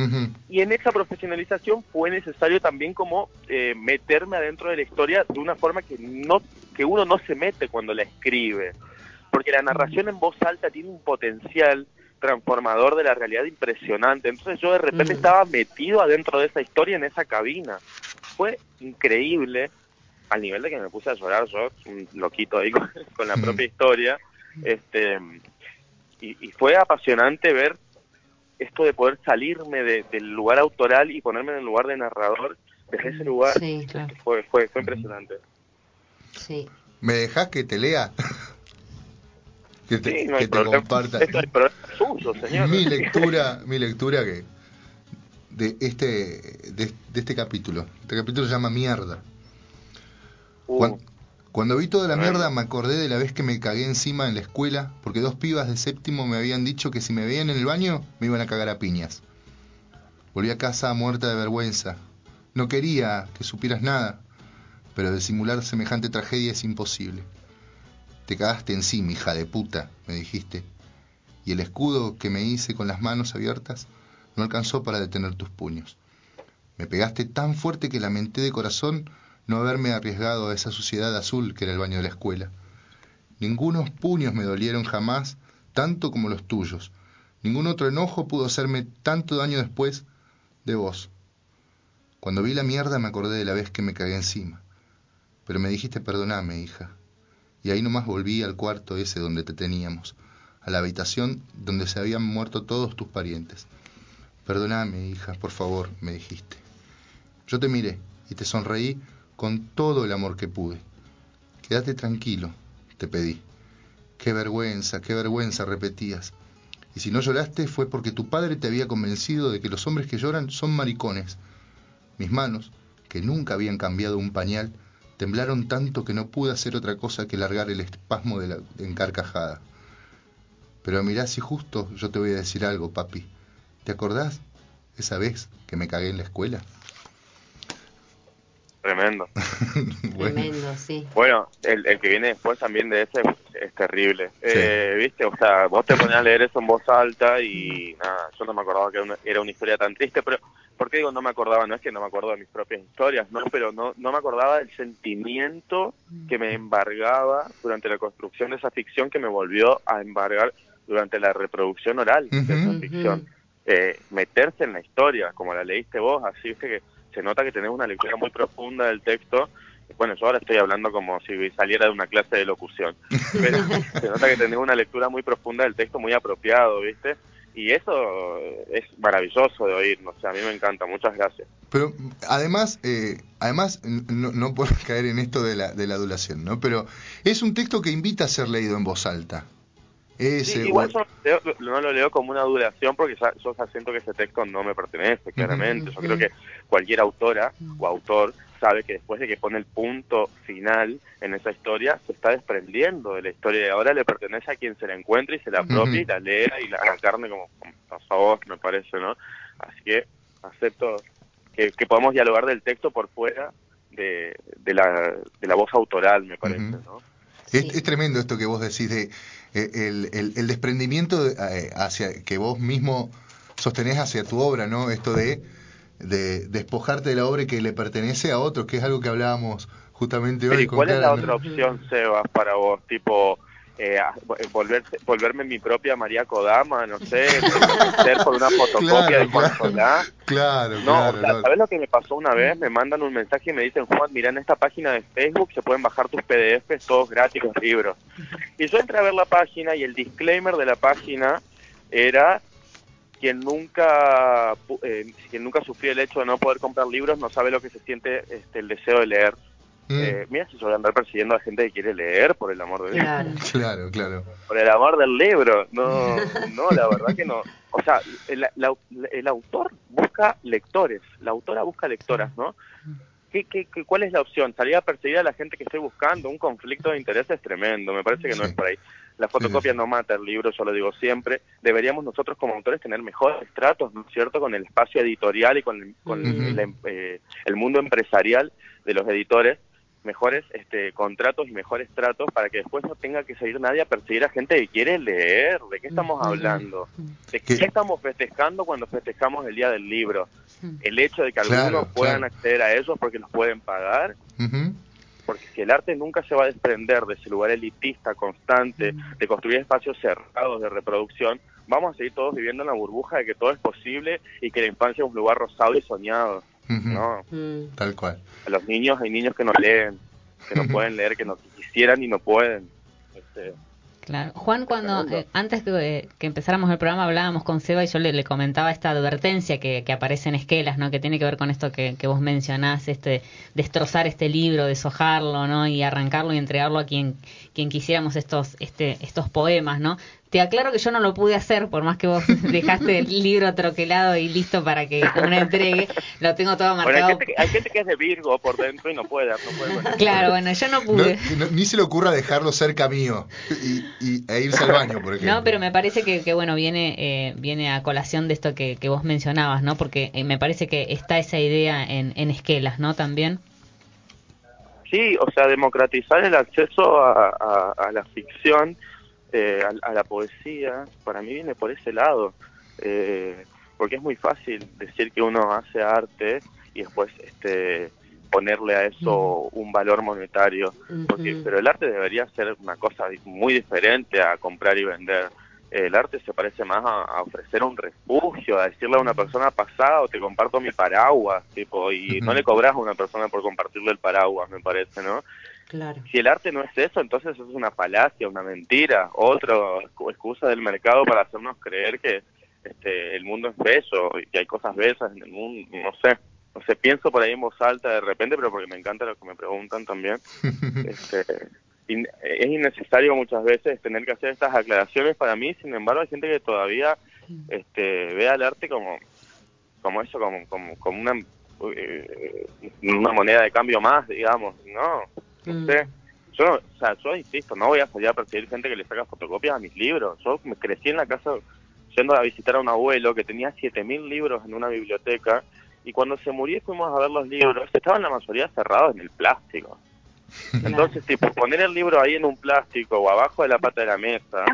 Y en esa profesionalización fue necesario también como eh, meterme adentro de la historia de una forma que no que uno no se mete cuando la escribe, porque la narración en voz alta tiene un potencial transformador de la realidad impresionante. Entonces yo de repente estaba metido adentro de esa historia en esa cabina fue increíble, al nivel de que me puse a llorar yo, un loquito ahí con, la propia historia, este y, fue apasionante ver esto de poder salirme del lugar autoral y ponerme en el lugar de narrador desde ese lugar. fue, fue, fue impresionante.
Sí. ¿Me dejas que te lea? que te, que te comparta.
señor.
Mi lectura, mi lectura que de este, de, este capítulo. Este capítulo se llama Mierda. Uh. Cuando, vi toda la mierda me acordé de la vez que me cagué encima en la escuela porque dos pibas de séptimo me habían dicho que si me veían en el baño me iban a cagar a piñas. Volví a casa muerta de vergüenza. No quería que supieras nada, pero disimular semejante tragedia es imposible. Te cagaste encima, hija de puta, me dijiste. Y el escudo que me hice con las manos abiertas no alcanzó para detener tus puños. Me pegaste tan fuerte que lamenté de corazón no haberme arriesgado a esa suciedad azul que era el baño de la escuela. Ningunos puños me dolieron jamás tanto como los tuyos. Ningún otro enojo pudo hacerme tanto daño después de vos. Cuando vi la mierda me acordé de la vez que me cagué encima. Pero me dijiste perdoname, hija. Y ahí nomás volví al cuarto ese donde te teníamos, a la habitación donde se habían muerto todos tus parientes. Perdóname, hija, por favor, me dijiste. Yo te miré y te sonreí con todo el amor que pude. Quédate tranquilo, te pedí. Qué vergüenza, qué vergüenza, repetías. Y si no lloraste fue porque tu padre te había convencido de que los hombres que lloran son maricones. Mis manos, que nunca habían cambiado un pañal, temblaron tanto que no pude hacer otra cosa que largar el espasmo de la encarcajada. Pero mirá si justo yo te voy a decir algo, papi. ¿Te acordás esa vez que me cagué en la escuela?
Tremendo.
Tremendo, sí.
Bueno, el, el, que viene después también de ese es, terrible. Eh, ¿Viste? O sea, vos te ponías a leer eso en voz alta y nada, yo no me acordaba que era una, historia tan triste, pero ¿por qué digo no me acordaba? No es que no me acuerdo de mis propias historias, no, pero no, no me acordaba del sentimiento que me embargaba durante la construcción de esa ficción que me volvió a embargar durante la reproducción oral de esa ficción eh, meterse en la historia, como la leíste vos, así es que se nota que tenés una lectura muy profunda del texto. Bueno, yo ahora estoy hablando como si saliera de una clase de locución, pero se nota que tenés una lectura muy profunda del texto, muy apropiado, ¿viste? Y eso es maravilloso de oír, o sea, a mí me encanta, muchas gracias.
Pero además, eh, además no, no por caer en esto de la, de la adulación, ¿no? Pero es un texto que invita a ser leído en voz alta.
Ese, igual yo no lo leo como una adulación porque yo ya siento que ese texto no me pertenece, claramente. Yo creo que cualquier autora o autor sabe que después de que pone el punto final en esa historia, se está desprendiendo de la historia y ahora le pertenece a quien se la encuentre y se la apropie y la lea y la carne como, como favor, me parece, ¿no? Así que acepto que, que podamos dialogar del texto por fuera de, de, la, de la voz autoral, me parece, ¿no?
Es, tremendo esto que vos decís de eh, el, el, desprendimiento eh, hacia que vos mismo sostenés hacia tu obra, ¿no? Esto de, de despojarte de la obra que le pertenece a otros, que es algo que hablábamos justamente hoy.
¿Y cuál es la otra opción, Sebas, para vos? Tipo, eh, eh volverme mi propia María Kodama, no sé, ser por una fotocopia de Juan
claro, Claro,
no,
claro,
¿sabes lo que me pasó una vez? Me mandan un mensaje y me dicen, Juan, mira en esta página de Facebook se pueden bajar tus PDFs todos gratis, los libros. Y yo entré a ver la página y el disclaimer de la página era quien nunca eh, quien nunca sufrió el hecho de no poder comprar libros no sabe lo que se siente este, el deseo de leer. Mm. Eh, mira si a andar persiguiendo a gente que quiere leer, por el amor de Dios.
Claro, claro.
Por el amor del libro. No, no, la verdad que no. O sea, el, el autor busca lectores, la autora busca lectoras, ¿no? ¿Qué, qué, cuál es la opción? ¿Salir a perseguir a la gente que estoy buscando? Un conflicto de intereses tremendo, me parece que no es por ahí. La fotocopia no mata el libro, yo lo digo siempre. Deberíamos nosotros como autores tener mejores tratos, ¿no es cierto?, con el espacio editorial y con, el, con em, eh, el mundo empresarial de los editores mejores este, contratos y mejores tratos para que después no tenga que salir nadie a perseguir a gente que quiere leer. ¿De qué estamos hablando? ¿De qué estamos festejando cuando festejamos el Día del Libro? El hecho de que algunos puedan acceder a ellos porque los pueden pagar. Porque si el arte nunca se va a desprender de ese lugar elitista constante, de construir espacios cerrados de reproducción, vamos a seguir todos viviendo en la burbuja de que todo es posible y que la infancia es un lugar rosado y soñado. ¿No?
Mm. Tal cual.
A los niños hay niños que no leen, que no pueden leer, que no quisieran y no pueden. Este,
Claro. Juan, cuando eh, antes que, empezáramos el programa hablábamos con Seba y yo le, comentaba esta advertencia que, aparece en Esquelas, ¿no? Que tiene que ver con esto que, vos mencionás, este destrozar este libro, deshojarlo, ¿no? Y arrancarlo y entregarlo a quien quien quisiéramos estos este estos poemas, ¿no? Te aclaro que yo no lo pude hacer, por más que vos dejaste el libro troquelado y listo para que una entregue, lo tengo todo marcado.
hay, gente, que es de Virgo por dentro y no puede. No puede
claro, bueno, yo no pude.
ni se le ocurra dejarlo cerca mío y, e irse al baño, por ejemplo.
No, pero me parece que, bueno, viene eh, viene a colación de esto que, vos mencionabas, ¿no? Porque eh, me parece que está esa idea en, en Esquelas, ¿no? También.
Sí, o sea, democratizar el acceso a la ficción eh, a, la poesía, para mí viene por ese lado, eh, porque es muy fácil decir que uno hace arte y después este ponerle a eso un valor monetario, porque, pero el arte debería ser una cosa muy diferente a comprar y vender. El arte se parece más a, ofrecer un refugio, a decirle a una persona pasado te comparto mi paraguas, tipo, y no le cobras a una persona por compartirle el paraguas, me parece, ¿no? Si el arte no es eso, entonces es una falacia, una mentira, otra excusa del mercado para hacernos creer que este, el mundo es bello y que hay cosas bellas en el mundo, no sé. No sé, pienso por ahí en voz alta de repente, pero porque me encanta lo que me preguntan también. este, es innecesario muchas veces tener que hacer estas aclaraciones para mí, sin embargo hay gente que todavía este, ve al arte como, como eso, como, como, como una, eh, una moneda de cambio más, digamos, ¿no? No mm. sé. Yo, o sea, yo insisto, no voy a salir a perseguir gente que le saca fotocopias a mis libros. Yo me crecí en la casa yendo a visitar a un abuelo que tenía 7.000 libros en una biblioteca y cuando se murió fuimos a ver los libros, estaban la mayoría cerrados en el plástico. Entonces, tipo, poner el libro ahí en un plástico o abajo de la pata de la mesa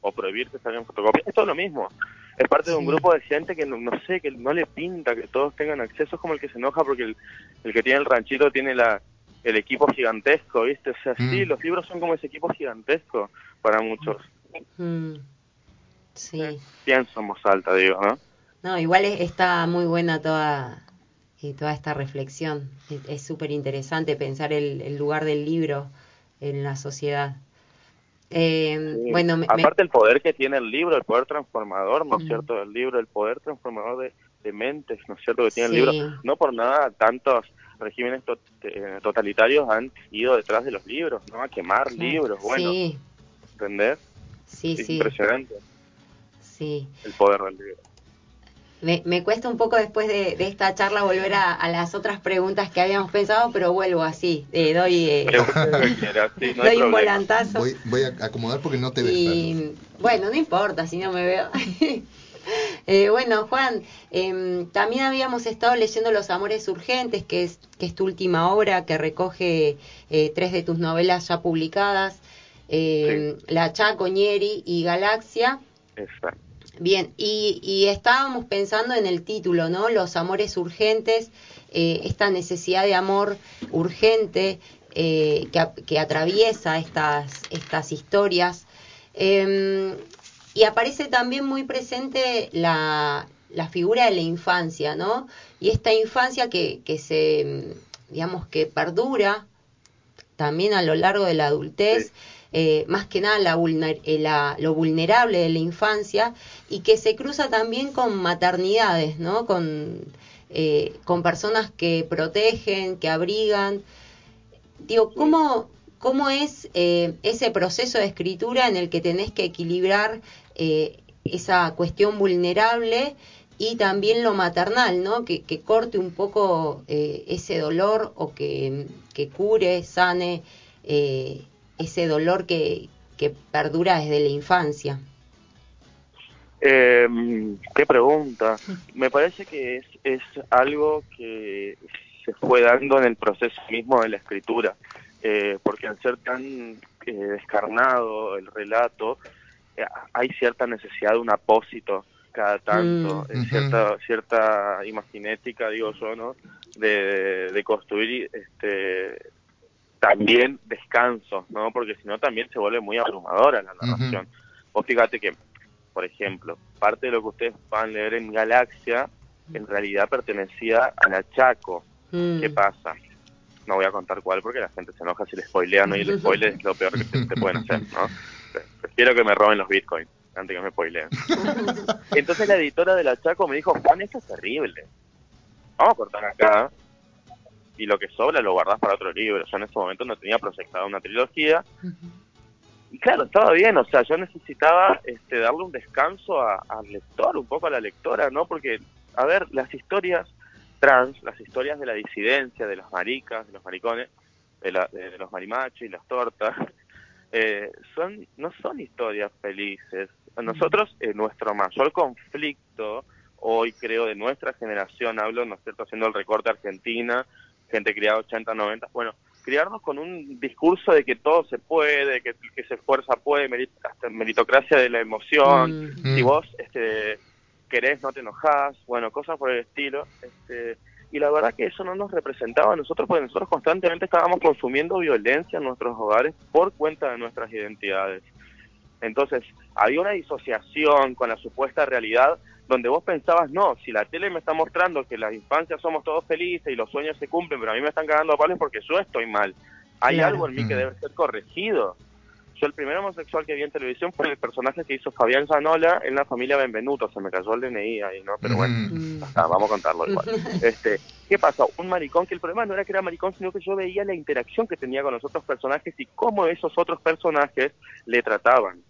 o prohibir que salgan fotocopias, es todo lo mismo. Es parte de un grupo de gente que no, sé, que no le pinta que todos tengan acceso, es como el que se enoja porque el, el que tiene el ranchito tiene la, el equipo gigantesco, ¿viste? O sea, sí, mm. los libros son como ese equipo gigantesco para muchos. Mm.
Sí. Eh,
pienso en voz alta, digo, ¿no?
No, igual está muy buena toda, eh, toda esta reflexión. Es súper interesante pensar el, lugar del libro en la sociedad. Eh, bueno,
aparte el poder que tiene el libro, el poder transformador, ¿no es cierto? El libro, el poder transformador de, mentes, ¿no es cierto? Que tiene el libro. No por nada tantos regímenes eh, totalitarios han ido detrás de los libros, ¿no? A quemar libros, bueno. Sí. ¿Entendés?
Sí, sí.
Impresionante.
Sí.
El poder del libro.
Me, cuesta un poco después de, esta charla volver a, las otras preguntas que habíamos pensado, pero vuelvo así, eh, doy, eh, doy un volantazo.
Voy, a acomodar porque no te ves.
bueno, no importa si no me veo. Eh, bueno, Juan, em, también habíamos estado leyendo Los Amores Urgentes, que es, que es tu última obra, que recoge tres de tus novelas ya publicadas, em, La Chaco, y Galaxia.
Exacto.
Bien, y, estábamos pensando en el título, ¿no? Los amores urgentes, eh, esta necesidad de amor urgente eh, que, atraviesa estas, estas historias. Em, y aparece también muy presente la, figura de la infancia, ¿no? Y esta infancia que, que se, digamos, que perdura también a lo largo de la adultez. Eh, más que nada eh, la, lo vulnerable de la infancia y que se cruza también con maternidades, ¿no? Con, eh, con personas que protegen, que abrigan. Digo, ¿cómo, cómo es ese proceso de escritura en el que tenés que equilibrar esa cuestión vulnerable y también lo maternal, ¿no? Que, corte un poco ese dolor o que, cure, sane ese dolor que, perdura desde la infancia?
Eh, qué pregunta. Me parece que es, es algo que se fue dando en el proceso mismo de la escritura, eh, porque al ser tan eh, descarnado el relato, eh, hay cierta necesidad de un apósito cada tanto, mm. cierta cierta imaginética, digo yo, ¿no? De, de construir este también descanso, ¿no? Porque si no también se vuelve muy abrumadora la narración. O fíjate que, por ejemplo, parte de lo que ustedes van a leer en Galaxia en realidad pertenecía a la Chaco. Mm. ¿Qué pasa? No voy a contar cuál porque la gente se enoja si le spoilean y el spoiler es lo peor que se, pueden hacer, ¿no? Prefiero que me roben los bitcoins antes que me spoileen. Entonces la editora de la Chaco me dijo, Juan, esto es terrible. Vamos a cortar acá y lo que sobra lo guardás para otro libro. Yo en ese momento no tenía proyectado una trilogía. Y claro, estaba bien, o sea, yo necesitaba este, darle un descanso al lector, un poco a la lectora, ¿no? Porque, a ver, las historias trans, las historias de la disidencia, de las maricas, de los maricones, de, de, los marimachos y las tortas, eh, son no son historias felices. Nosotros, en nuestro mayor conflicto, hoy creo de nuestra generación, hablo, ¿no es cierto?, haciendo el recorte Argentina, gente criada 80, 90, bueno, criarnos con un discurso de que todo se puede, que que se esfuerza puede, meritocracia de la emoción, mm. si vos este, querés no te enojás, bueno, cosas por el estilo, este, y la verdad que eso no nos representaba a nosotros porque nosotros constantemente estábamos consumiendo violencia en nuestros hogares por cuenta de nuestras identidades. Entonces, había una disociación con la supuesta realidad donde vos pensabas, no, si la tele me está mostrando que las infancias somos todos felices y los sueños se cumplen, pero a mí me están cagando a palos porque yo estoy mal. Hay algo en mí que mm. debe ser corregido. Yo el primer homosexual que vi en televisión fue el personaje que hizo Fabián Zanola en la familia Benvenuto. Se me cayó el DNI ahí, ¿no? Pero bueno, mm. vamos a contarlo igual. Este, ¿Qué pasa? Un maricón que el problema no era que era maricón, sino que yo veía la interacción que tenía con los otros personajes y cómo esos otros personajes le trataban.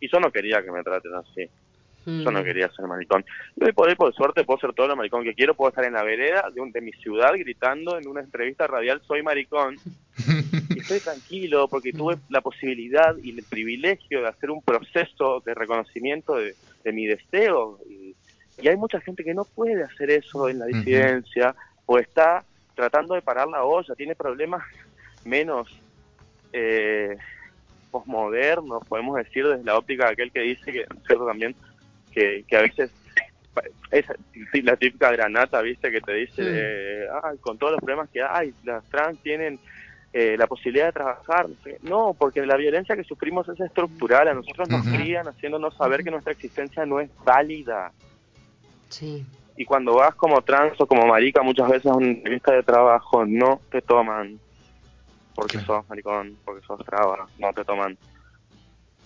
Y yo no quería que me traten así. Yo no mm. quería ser maricón. Y hoy por por suerte, puedo ser todo lo maricón que quiero. Puedo estar en la vereda de, un, de mi ciudad gritando en una entrevista radial, soy maricón. estoy tranquilo porque tuve la posibilidad y el privilegio de hacer un proceso de reconocimiento de, mi deseo. Y, hay mucha gente que no puede hacer eso en la disidencia o está tratando de parar la olla, tiene problemas menos... Eh, posmodernos, podemos decir desde la óptica de aquel que dice que, cierto también, que, a veces es la típica granata, ¿viste? Que te dice, con todos los problemas que hay, las trans tienen eh, la posibilidad de trabajar. No, porque la violencia que sufrimos es estructural. A nosotros nos crían haciéndonos saber que nuestra existencia no es válida.
Sí.
Y cuando vas como trans o como marica muchas veces a una entrevista de trabajo, no te toman. Porque sos maricón, porque sos traba, no te toman.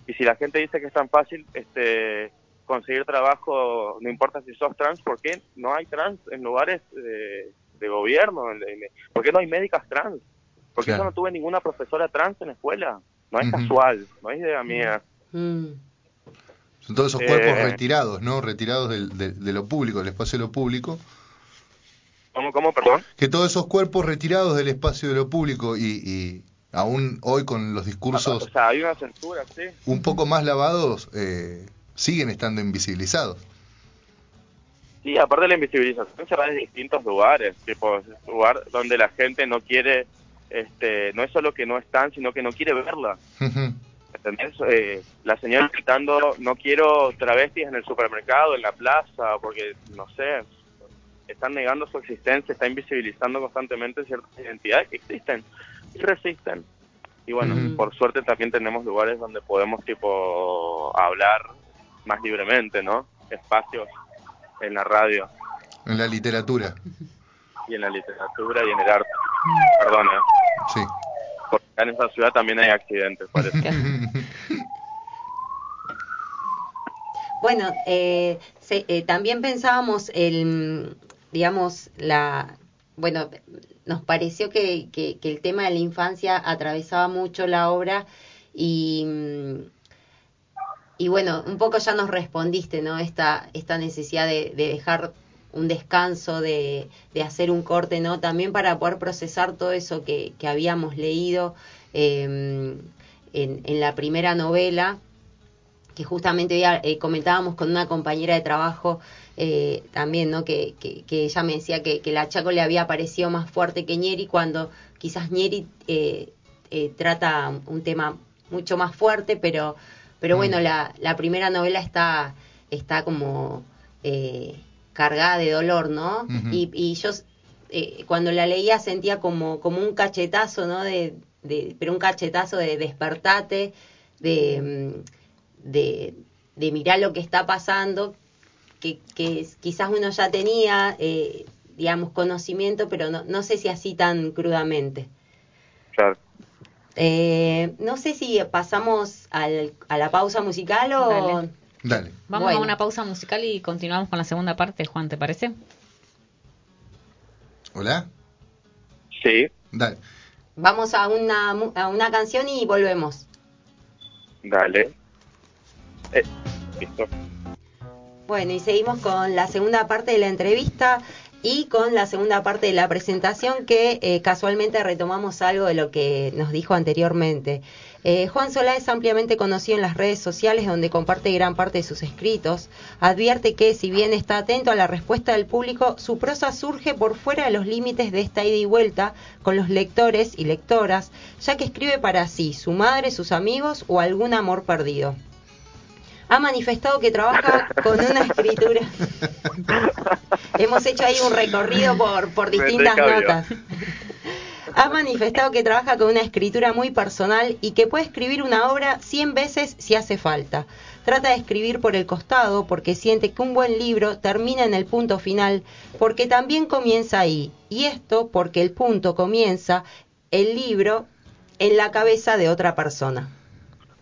Y si la gente dice que es tan fácil este, conseguir trabajo, no importa si sos trans, ¿por qué no hay trans en lugares de, gobierno? ¿Por qué no hay médicas trans? ¿Por qué yo no tuve ninguna profesora trans en la escuela? No es casual, no es idea mía. Mm.
Son todos esos cuerpos eh. retirados, ¿no? Retirados de, lo público, del espacio de lo público.
¿Cómo, cómo, perdón?
Que todos esos cuerpos retirados del espacio de lo público y, aún hoy con los discursos...
O sea, hay una censura, sí.
Un poco más lavados, eh, siguen estando invisibilizados.
Sí, aparte de la invisibilización se va de distintos lugares, tipo lugar donde la gente no quiere, este, no es solo que no están, sino que no quiere verla. ¿entendés? Eh, la señora gritando, no quiero travestis en el supermercado, en la plaza, porque, no sé, están negando su existencia, está invisibilizando constantemente ciertas identidades que existen y resisten. Y bueno, por suerte también tenemos lugares donde podemos, tipo, hablar más libremente, ¿no? Espacios en la radio.
En la literatura.
Y en la literatura y en el arte. Perdón, ¿eh?
Sí
porque en esa ciudad también hay accidentes, parece.
bueno, eh, eh, también pensábamos el, digamos, la, bueno, nos pareció que, que, el tema de la infancia atravesaba mucho la obra y, y bueno, un poco ya nos respondiste, ¿no? Esta, esta necesidad de, de dejar un descanso, de, de, hacer un corte, ¿no? También para poder procesar todo eso que, que habíamos leído em, en, en, la primera novela, que justamente ya eh, comentábamos con una compañera de trabajo eh, también, ¿no? Que, que, ella me decía que, que la Chaco le había parecido más fuerte que Ñeri cuando quizás Ñeri eh, trata un tema mucho más fuerte, pero, pero bueno, mm. la, la primera novela está, está como cargada de dolor, ¿no? y, y, yo eh, cuando la leía sentía como, como un cachetazo, ¿no? De, de, pero un cachetazo de despertate, de, mm, de, de mirar lo que está pasando, que, que quizás uno ya tenía, eh, digamos, conocimiento, pero no, no sé si así tan crudamente.
Claro.
Eh, no sé si pasamos al, a la pausa musical o...
Dale.
Vamos a una pausa musical y continuamos con la segunda parte, Juan, ¿te parece?
¿Hola?
Sí.
Dale.
Vamos a una, a una canción y volvemos.
Dale. Eh, listo.
Bueno, y seguimos con la segunda parte de la entrevista y con la segunda parte de la presentación que eh, casualmente retomamos algo de lo que nos dijo anteriormente. Eh, Juan Solá es ampliamente conocido en las redes sociales donde comparte gran parte de sus escritos. Advierte que si bien está atento a la respuesta del público, su prosa surge por fuera de los límites de esta ida y vuelta con los lectores y lectoras, ya que escribe para sí, su madre, sus amigos o algún amor perdido ha manifestado que trabaja con una escritura. Hemos hecho ahí un recorrido por, por distintas notas. Ha manifestado que trabaja con una escritura muy personal y que puede escribir una obra 100 veces si hace falta. Trata de escribir por el costado porque siente que un buen libro termina en el punto final porque también comienza ahí. Y esto porque el punto comienza el libro en la cabeza de otra persona.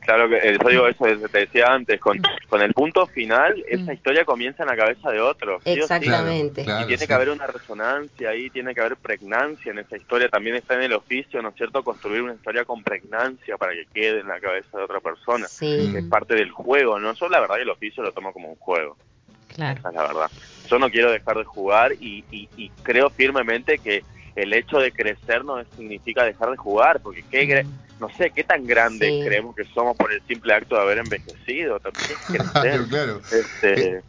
Claro que eh, yo digo eso que te decía antes, con, con el punto final, esa mm. historia comienza en la cabeza de otro.
Exactamente.
y tiene que haber una resonancia ahí, tiene que haber pregnancia en esa historia. También está en el oficio, ¿no es cierto?, construir una historia con pregnancia para que quede en la cabeza de otra persona.
Sí.
es parte del juego, ¿no? Yo la verdad que el oficio lo tomo como un juego.
Claro.
Esa es la verdad. Yo no quiero dejar de jugar y, y, y creo firmemente que el hecho de crecer no significa dejar de jugar, porque qué, no sé, qué tan grande creemos que somos por el simple acto de haber envejecido. También
crecer. claro,
Este, eh.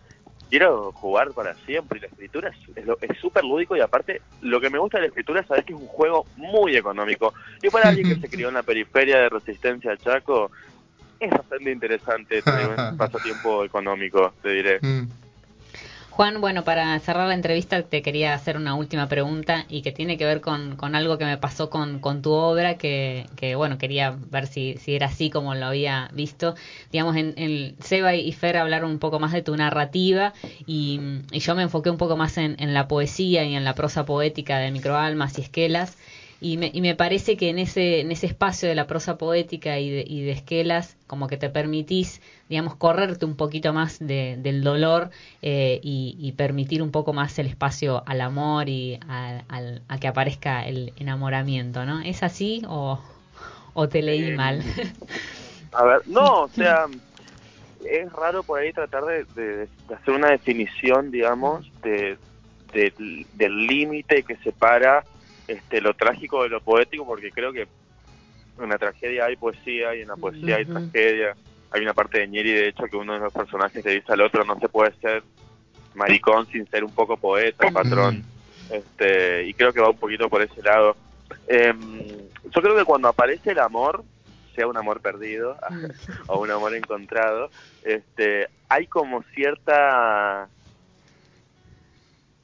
Quiero jugar para siempre y la escritura es súper lúdico y aparte lo que me gusta de la escritura es saber que es un juego muy económico. Y para alguien que se crió en la periferia de Resistencia Chaco, es bastante interesante tener un pasatiempo económico, te diré.
Juan, bueno, para cerrar la entrevista te quería hacer una última pregunta y que tiene que ver con, algo que me pasó con, tu obra, que, bueno, quería ver si, era así como lo había visto. Digamos, en, en Seba y Fer hablaron un poco más de tu narrativa y, yo me enfoqué un poco más en, la poesía y en la prosa poética de Microalmas y Esquelas. Y me, y me parece que en ese, en ese espacio de la prosa poética y de, y de esquelas, como que te permitís, digamos, correrte un poquito más de, del dolor eh, y, permitir un poco más el espacio al amor y a, a, que aparezca el enamoramiento, ¿no? ¿Es así o, o te leí eh, mal?
A ver, no, o sea, es raro por ahí tratar de, de hacer una definición, digamos, de, del límite que separa este, lo trágico de lo poético, porque creo que en la tragedia hay poesía y en la poesía hay tragedia. Hay una parte de Nieri, de hecho, que uno de los personajes le dice al otro, no se puede ser maricón sin ser un poco poeta, patrón. Este, y creo que va un poquito por ese lado. Em, yo creo que cuando aparece el amor, sea un amor perdido o un amor encontrado, este, hay como cierta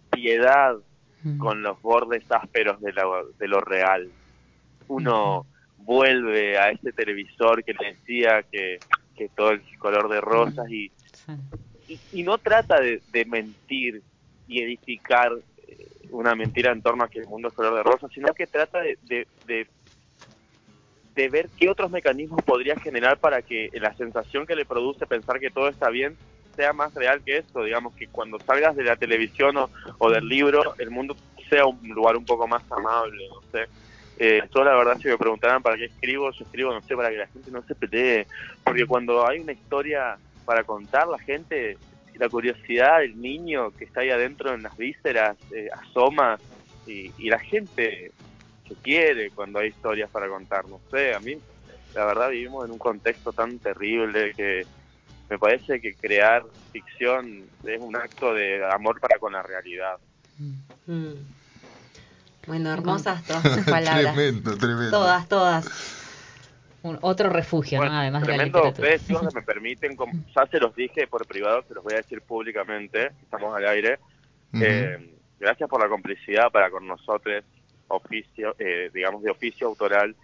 piedad con los bordes ásperos de, de lo real. Uno vuelve a ese televisor que le decía que, que todo el color de rosas y, y, no trata de, mentir y edificar eh, una mentira en torno a que el mundo es color de rosas, sino que trata de, de, de ver qué otros mecanismos podría generar para que la sensación que le produce pensar que todo está bien sea más real que eso, digamos que cuando salgas de la televisión o, del libro, el mundo sea un lugar un poco más amable, no sé. Eh, yo la verdad si me preguntaran para qué escribo, yo escribo, no sé, para que la gente no se pelee, porque cuando hay una historia para contar, la gente, la curiosidad del niño que está ahí adentro en las vísceras eh, asoma y, y la gente se quiere cuando hay historias para contar, no sé, a mí la verdad vivimos en un contexto tan terrible que me parece que crear ficción es un acto de amor para con la realidad.
Mm. Bueno, hermosas todas tus palabras. tremendo, tremendo. Todas, todas.
Un, otro refugio, ¿no? Además
de la literatura. Ustedes me permiten, ya se los dije por privado, se los voy a decir públicamente, estamos al aire. eh, gracias por la complicidad para con nosotros, oficio, eh, digamos de oficio autoral,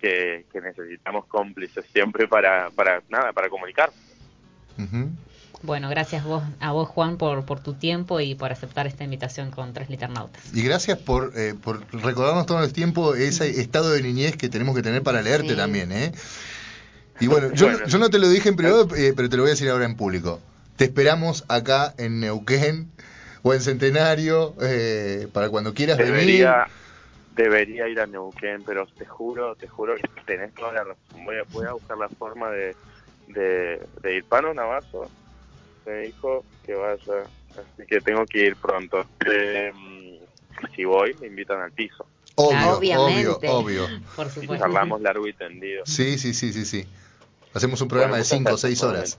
que, que necesitamos cómplices siempre para, para nada, para comunicar.
Bueno, gracias vos, a vos Juan por, por tu tiempo y por aceptar esta invitación con Tres Liternautas.
Y gracias por, eh, por recordarnos todo el tiempo ese estado de niñez que tenemos que tener para leerte también. ¿eh? Y bueno, yo, yo no te lo dije en privado, eh, pero te lo voy a decir ahora en público. Te esperamos acá en Neuquén o en Centenario eh, para cuando quieras
debería,
venir.
Debería ir a Neuquén, pero te juro, te juro que tenés toda la razón. Voy a, voy a buscar la forma de de, de Irpano Navazo me dijo que vaya, así que tengo que ir pronto. Eh, si voy, me invitan al piso.
Obvio, obvio, obvio.
Por supuesto.
Y charlamos largo y tendido.
Sí, sí, sí, sí, sí. Hacemos un programa de 5 o 6 horas.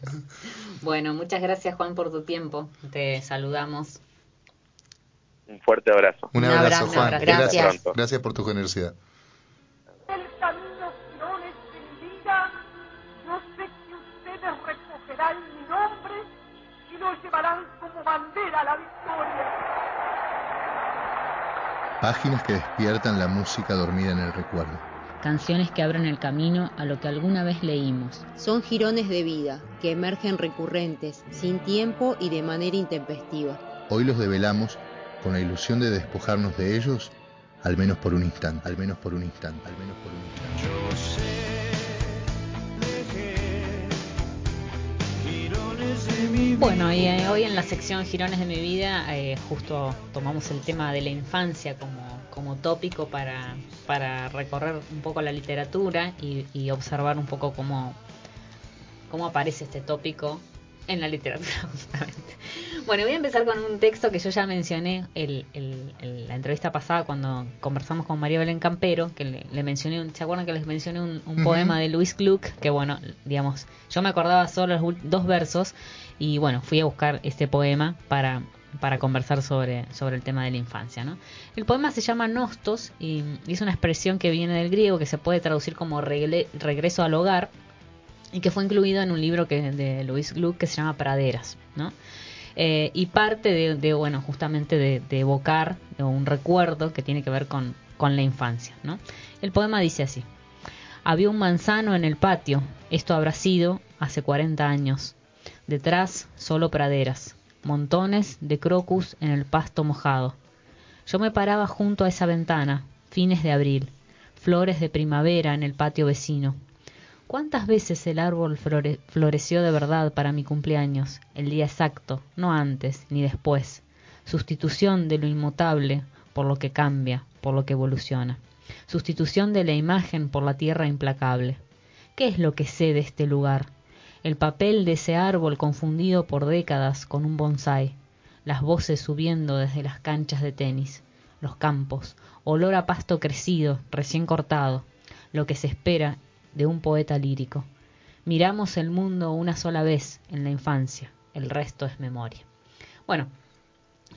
Bueno, muchas gracias Juan por tu tiempo. Te saludamos.
Un fuerte abrazo.
Un abrazo, Juan. Gracias. Gracias por tu generosidad.
Bandera la victoria.
Páginas que despiertan la música dormida en el recuerdo.
Canciones que abren el camino a lo que alguna vez leímos.
Son jirones de vida que emergen recurrentes, sin tiempo y de manera intempestiva.
Hoy los develamos con la ilusión de despojarnos de ellos, al menos por un instante, al menos por un instante, al menos por un instante.
Bueno, y eh, hoy en la sección Girones de mi vida eh, justo tomamos el tema de la infancia como, como tópico para, para recorrer un poco la literatura y, observar un poco cómo, cómo aparece este tópico en la literatura justamente. Bueno, voy a empezar con un texto que yo ya mencioné en la entrevista pasada cuando conversamos con María Belén Campero, que le, mencioné, ¿se acuerdan que les mencioné un, poema de Luis Gluck? Que bueno, digamos, yo me acordaba solo los dos versos y bueno, fui a buscar este poema para, para conversar sobre, sobre el tema de la infancia. ¿no? El poema se llama Nostos y, es una expresión que viene del griego que se puede traducir como regreso al hogar y que fue incluido en un libro que, de Luis Gluck que se llama Praderas. ¿no? Eh, y parte de, bueno, justamente de, evocar un recuerdo que tiene que ver con, con la infancia. ¿no? El poema dice así. Había un manzano en el patio, esto habrá sido hace 40 años. Detrás solo praderas, montones de crocus en el pasto mojado. Yo me paraba junto a esa ventana, fines de abril, flores de primavera en el patio vecino. ¿Cuántas veces el árbol floreció de verdad para mi cumpleaños, el día exacto, no antes ni después? Sustitución de lo inmutable por lo que cambia, por lo que evoluciona. Sustitución de la imagen por la tierra implacable. ¿Qué es lo que sé de este lugar? El papel de ese árbol confundido por décadas con un bonsai, las voces subiendo desde las canchas de tenis, los campos, olor a pasto crecido, recién cortado, lo que se espera de un poeta lírico. Miramos el mundo una sola vez en la infancia, el resto es memoria. Bueno,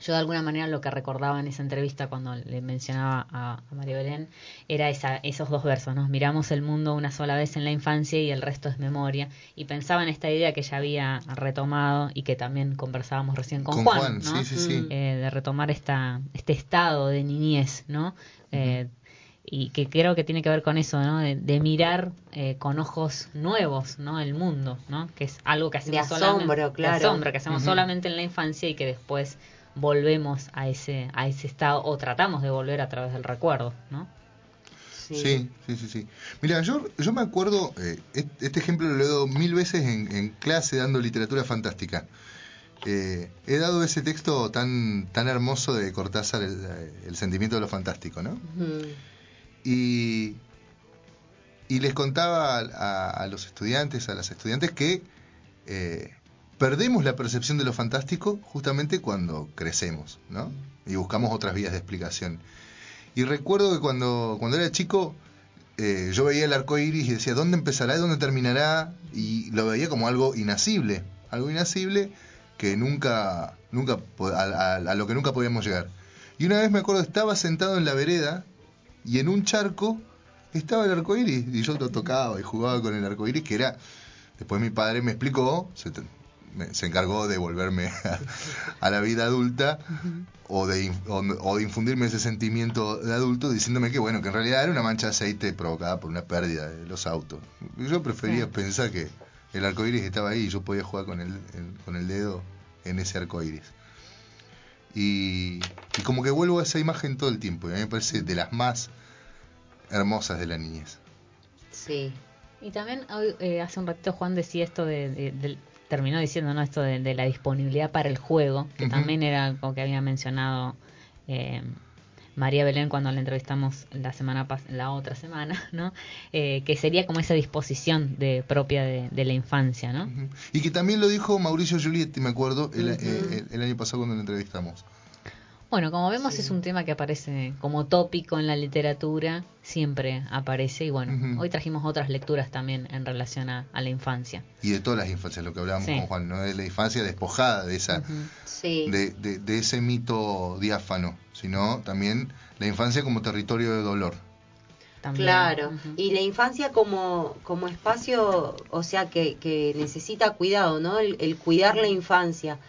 yo de alguna manera lo que recordaba en esa entrevista cuando le mencionaba a, María Belén era esa, esos dos versos, ¿no? Miramos el mundo una sola vez en la infancia y el resto es memoria. Y pensaba en esta idea que ya había retomado y que también conversábamos recién con, Juan, ¿no? Eh, de retomar esta, este estado de niñez, ¿no? Eh, y que creo que tiene que ver con eso, ¿no? De, mirar eh, con ojos nuevos, ¿no? El mundo, ¿no? Que es algo que hacemos
solamente,
claro. que hacemos solamente en la infancia y que después volvemos a ese, a ese estado o tratamos de volver a través del recuerdo, ¿no?
Sí, sí, sí, sí. Mira, yo, yo me acuerdo, eh, este ejemplo lo he dado mil veces en, clase dando literatura fantástica. Eh, he dado ese texto tan, tan hermoso de Cortázar, el, sentimiento de lo fantástico, ¿no? Y, les contaba a, los estudiantes, a las estudiantes, que eh, perdemos la percepción de lo fantástico justamente cuando crecemos, ¿no? Y buscamos otras vías de explicación. Y recuerdo que cuando, cuando era chico, eh, yo veía el arco iris y decía, ¿dónde empezará y dónde terminará? Y lo veía como algo inasible, algo inasible que nunca, nunca a, lo que nunca podíamos llegar. Y una vez me acuerdo, estaba sentado en la vereda y en un charco estaba el arco iris y yo lo tocaba y jugaba con el arco iris, que era. Después mi padre me explicó, se encargó de volverme a, la vida adulta o de, o, de infundirme ese sentimiento de adulto diciéndome que bueno que en realidad era una mancha de aceite provocada por una pérdida de los autos yo prefería pensar que el arco iris estaba ahí y yo podía jugar con el, con el dedo en ese arco iris y, como que vuelvo a esa imagen todo el tiempo y a mí me parece de las más hermosas de la niñez.
Sí.
Y también eh, hace un ratito Juan decía esto de, terminó diciendo ¿no? esto de, la disponibilidad para el juego, que también era algo que había mencionado eh, María Belén cuando la entrevistamos la semana la otra semana, ¿no? Eh, que sería como esa disposición de propia de, la infancia, ¿no?
Y que también lo dijo Mauricio Giulietti, me acuerdo, el, eh, el año pasado cuando la entrevistamos.
Bueno, como vemos es un tema que aparece como tópico en la literatura, siempre aparece y bueno, hoy trajimos otras lecturas también en relación a, la infancia.
Y de todas las infancias, lo que hablábamos con Juan, ¿no? de la infancia despojada de esa de, de, ese mito diáfano, sino también la infancia como territorio de dolor.
Claro, y la infancia como, como espacio, o sea, que, que necesita cuidado, ¿no? el cuidar la infancia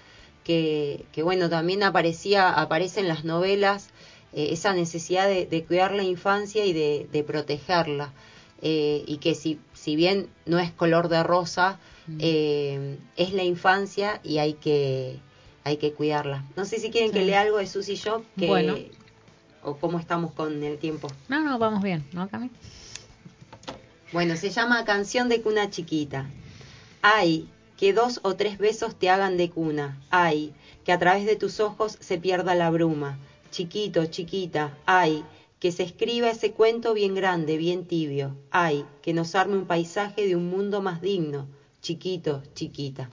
que, bueno, también aparecía, aparece en las novelas eh, esa necesidad de, cuidar la infancia y de, protegerla. Eh, y que si, si bien no es color de rosa, eh, es la infancia y hay que, hay que cuidarla. No sé si quieren que lea algo de Susy Shock, que, bueno. o cómo estamos con el tiempo.
No, no, vamos bien, ¿no, Cami?
Bueno, se llama Canción de Cuna Chiquita. Hay que dos o tres besos te hagan de cuna. Ay, que a través de tus ojos se pierda la bruma. Chiquito, chiquita, ay, que se escriba ese cuento bien grande, bien tibio. Ay, que nos arme un paisaje de un mundo más digno. Chiquito, chiquita.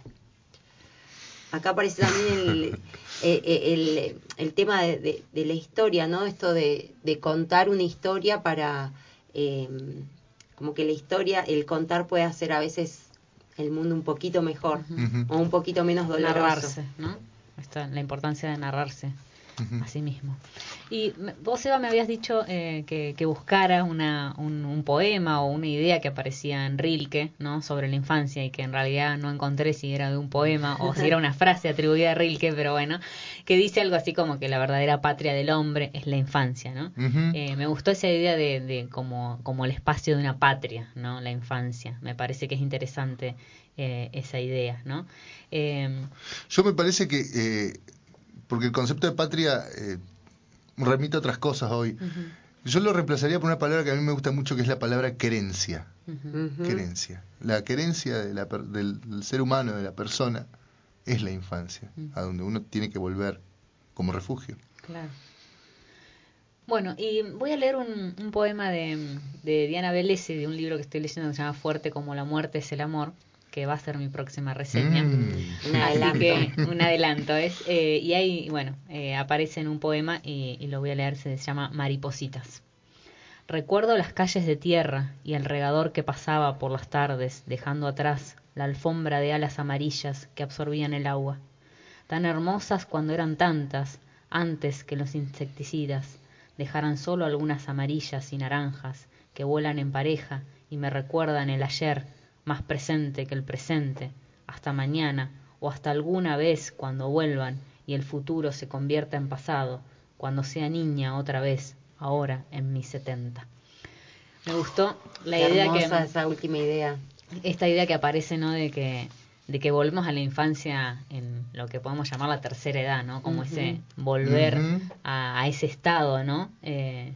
Acá aparece también el, eh, eh, el, tema de, la historia, ¿no? Esto de, contar una historia para... Eh, como que la historia, el contar puede hacer a veces el mundo un poquito mejor o un poquito menos doloroso.
Narrarse, ¿no? la importancia de narrarse a sí mismo. Y vos, Eva, me habías dicho eh, que, buscara una, un, poema o una idea que aparecía en Rilke, ¿no? Sobre la infancia y que en realidad no encontré si era de un poema o si era una frase atribuida a Rilke, pero bueno, que dice algo así como que la verdadera patria del hombre es la infancia, ¿no? Eh, me gustó esa idea de, de, como, como el espacio de una patria, ¿no? La infancia. Me parece que es interesante eh, esa idea, ¿no?
Yo me parece que porque el concepto de patria eh, remite a otras cosas hoy. Yo lo reemplazaría por una palabra que a mí me gusta mucho, que es la palabra querencia. Querencia. La querencia del, ser humano, de la persona, es la infancia, a donde uno tiene que volver como refugio.
Claro. Bueno, y voy a leer un, poema de, Diana Vélez, de un libro que estoy leyendo que se llama Fuerte como la muerte es el amor, que va a ser mi próxima reseña. Mm. Un adelanto. un adelanto es. Eh, y ahí, bueno, eh, aparece en un poema y, y, lo voy a leer, se llama Maripositas. Recuerdo las calles de tierra y el regador que pasaba por las tardes, dejando atrás la alfombra de alas amarillas que absorbían el agua, tan hermosas cuando eran tantas, antes que los insecticidas dejaran solo algunas amarillas y naranjas que vuelan en pareja y me recuerdan el ayer más presente que el presente, hasta mañana o hasta alguna vez cuando vuelvan y el futuro se convierta en pasado, cuando sea niña otra vez, ahora en mis setenta. Me gustó la idea que
esa última idea.
Esta idea que aparece, ¿no? De que de que volvemos a la infancia en lo que podemos llamar la tercera edad, ¿no? Como ese volver a, ese estado, ¿no? Eh,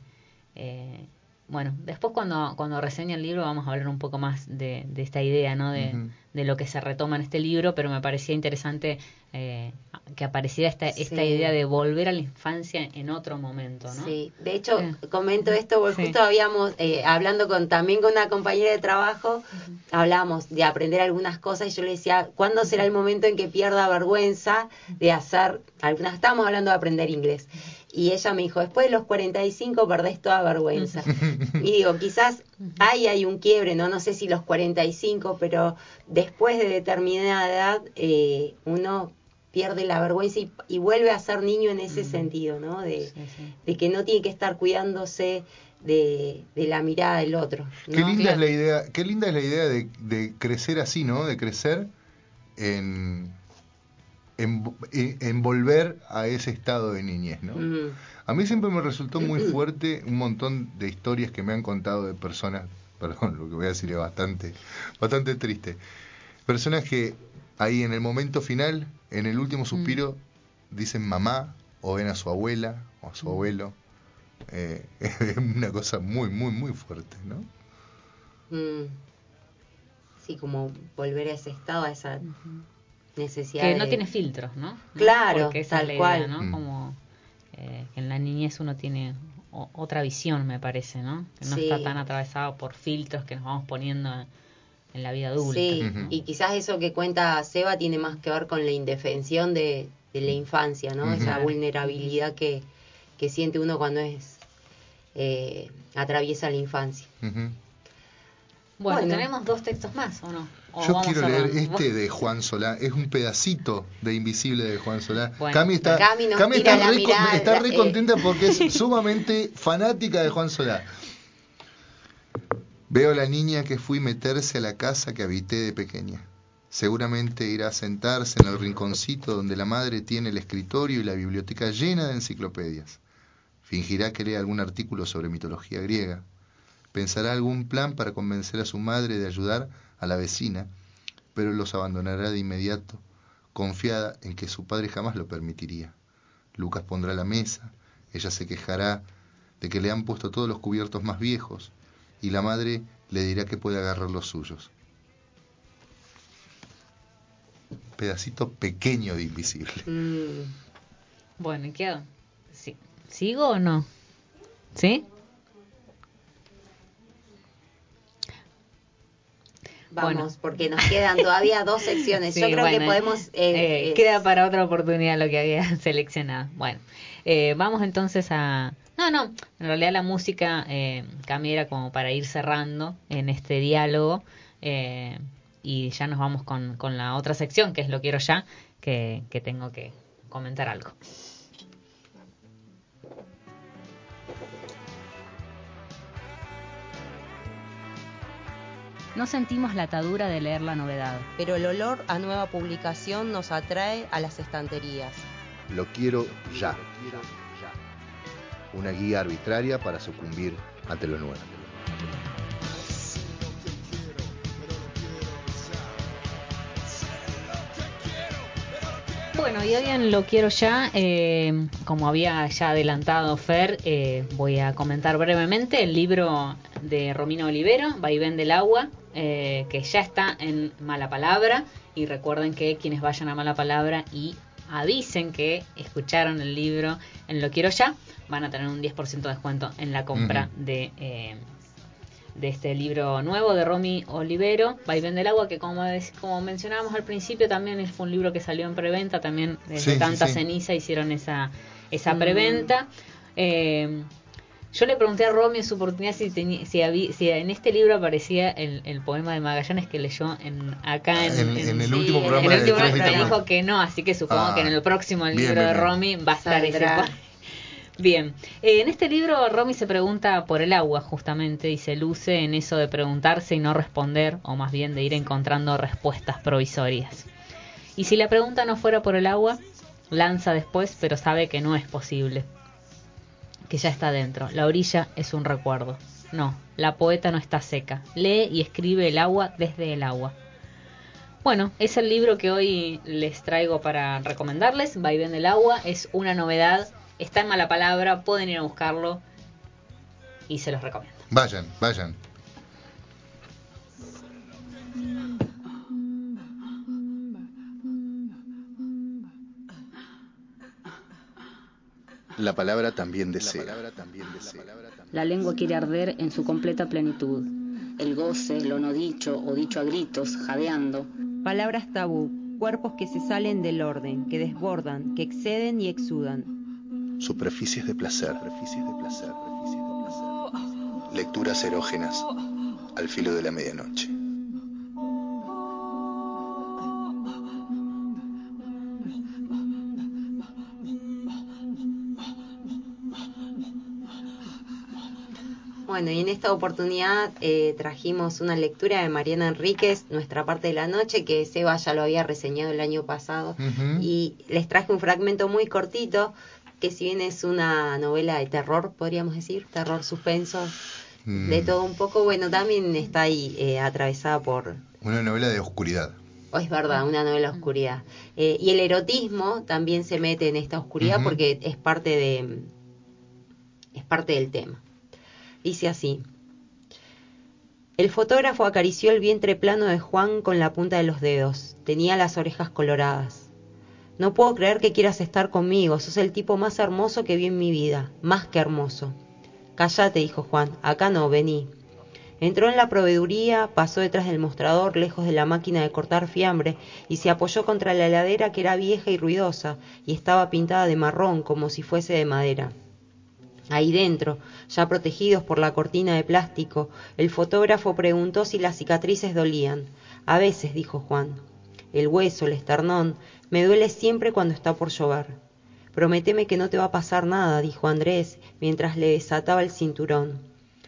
eh, bueno, después cuando, cuando reseña el libro vamos a hablar un poco más de, esta idea, ¿no? De, de, lo que se retoma en este libro, pero me parecía interesante eh, que apareciera esta, esta idea de volver a la infancia en otro momento, ¿no?
Sí, de hecho, comento esto porque justo habíamos, eh, hablando con también con una compañera de trabajo, hablamos de aprender algunas cosas y yo le decía, ¿cuándo será el momento en que pierda vergüenza de hacer algunas? Estábamos hablando de aprender inglés. Y ella me dijo, después de los 45 perdés toda vergüenza. y digo, quizás ahí hay un quiebre, ¿no? No sé si los 45, pero después de determinada edad eh, uno pierde la vergüenza y, vuelve a ser niño en ese sentido, ¿no? De, de, que no tiene que estar cuidándose de, de la mirada del otro.
Qué linda es la idea, qué linda es la idea de, de crecer así, ¿no? De crecer en en, volver a ese estado de niñez, ¿no? A mí siempre me resultó muy fuerte un montón de historias que me han contado de personas, perdón, lo que voy a decir es bastante, bastante triste, personas que ahí en el momento final, en el último suspiro, dicen mamá o ven a su abuela o a su abuelo. Eh, es una cosa muy, muy, muy fuerte, ¿no?
Mm. Sí, como volver a ese estado, a esa necesidad.
Que no tiene filtros, ¿no?
Claro, Porque tal cual.
¿no? Mm. Como eh, en la niñez uno tiene otra visión, me parece, ¿no? Que no está tan atravesado por filtros que nos vamos poniendo en la vida adulta.
Sí, y quizás eso que cuenta Seba tiene más que ver con la indefensión de, la infancia, ¿no? Esa vulnerabilidad que, que siente uno cuando es eh, atraviesa la infancia.
Bueno, tenemos dos textos más, ¿o no?
Yo quiero leer este de Juan Solá, es un pedacito de Invisible de Juan Solá. Cami está, está, re, contenta porque es sumamente fanática de Juan Solá. Veo a la niña que fui meterse a la casa que habité de pequeña. Seguramente irá a sentarse en el rinconcito donde la madre tiene el escritorio y la biblioteca llena de enciclopedias. Fingirá que lee algún artículo sobre mitología griega Pensará algún plan para convencer a su madre de ayudar a la vecina, pero los abandonará de inmediato, confiada en que su padre jamás lo permitiría. Lucas pondrá la mesa, ella se quejará de que le han puesto todos los cubiertos más viejos, y la madre le dirá que puede agarrar los suyos. Pedacito pequeño de invisible. Mm.
Bueno, ¿y qué? ¿Sigo o no? ¿Sí?
Vamos, porque nos quedan todavía dos secciones. Yo creo que podemos...
Eh, eh, queda para otra oportunidad lo que había seleccionado. Bueno, eh, vamos entonces a... No, no, en realidad la música eh, era como para ir cerrando en este diálogo y ya nos vamos con, con la otra sección, que es Lo Quiero Ya, que, que tengo que comentar algo. No sentimos la atadura de leer la novedad.
Pero el olor a nueva publicación nos atrae a las estanterías.
Lo quiero ya. Una guía arbitraria para sucumbir ante lo nuevo.
Bueno, y hoy en Lo Quiero Ya, eh, como había ya adelantado Fer, eh, voy a comentar brevemente el libro de Romino Olivero, Vaivén del Agua, eh, que ya está en Mala Palabra. Y recuerden que quienes vayan a Mala Palabra y avisen que escucharon el libro en Lo Quiero Ya, van a tener un 10% de descuento en la compra de de este libro nuevo de Romy Olivero, Vaivén del Agua, que como, como mencionábamos al principio, también fue un libro que salió en preventa, también desde tanta ceniza hicieron esa, esa mm. preventa. Eh, yo le pregunté a Romy en su oportunidad si, si, había, si en este libro aparecía el, poema de Magallanes que leyó en, acá en,
en, el último programa.
En el último dijo que no, así que supongo ah, que en el próximo libro de Romy va a estar ese poema. Bien, eh, en este libro Romy se pregunta por el agua justamente y se luce en eso de preguntarse y no responder, o más bien de ir encontrando respuestas provisorias. Y si la pregunta no fuera por el agua, lanza después, pero sabe que no es posible, que ya está dentro. La orilla es un recuerdo. No, la poeta no está seca. Lee y escribe el agua desde el agua. Bueno, es el libro que hoy les traigo para recomendarles. Vaivén del agua es una novedad está en mala palabra, pueden ir a buscarlo y se los recomiendo.
Vayan, vayan. La palabra también desea.
La lengua quiere arder en su completa plenitud. El goce, lo no dicho o dicho a gritos, jadeando.
Palabras tabú, cuerpos que se salen del orden, que desbordan, que exceden y exudan
superficies de placer, superficies de placer, lecturas erógenas al filo de la medianoche.
Bueno, y en esta oportunidad eh, trajimos una lectura de Mariana Enríquez, Nuestra parte de la noche, que Seba ya lo había reseñado el año pasado. Y les traje un fragmento muy cortito que si bien es una novela de terror, podríamos decir, terror suspenso, de mm. todo un poco, bueno, también está ahí eh, atravesada por...
Una novela de oscuridad.
Oh, es verdad, una novela de oscuridad. Eh, y el erotismo también se mete en esta oscuridad porque es parte de... es parte del tema. Dice así. El fotógrafo acarició el vientre plano de Juan con la punta de los dedos. Tenía las orejas coloradas. No puedo creer que quieras estar conmigo, sos el tipo más hermoso que vi en mi vida, más que hermoso. Cállate, dijo Juan, acá no, vení. Entró en la proveeduría, pasó detrás del mostrador, lejos de la máquina de cortar fiambre, y se apoyó contra la heladera que era vieja y ruidosa, y estaba pintada de marrón como si fuese de madera. Ahí dentro, ya protegidos por la cortina de plástico, el fotógrafo preguntó si las cicatrices dolían. A veces, dijo Juan. El hueso, el esternón, me duele siempre cuando está por llover. Prométeme que no te va a pasar nada, dijo Andrés, mientras le desataba el cinturón.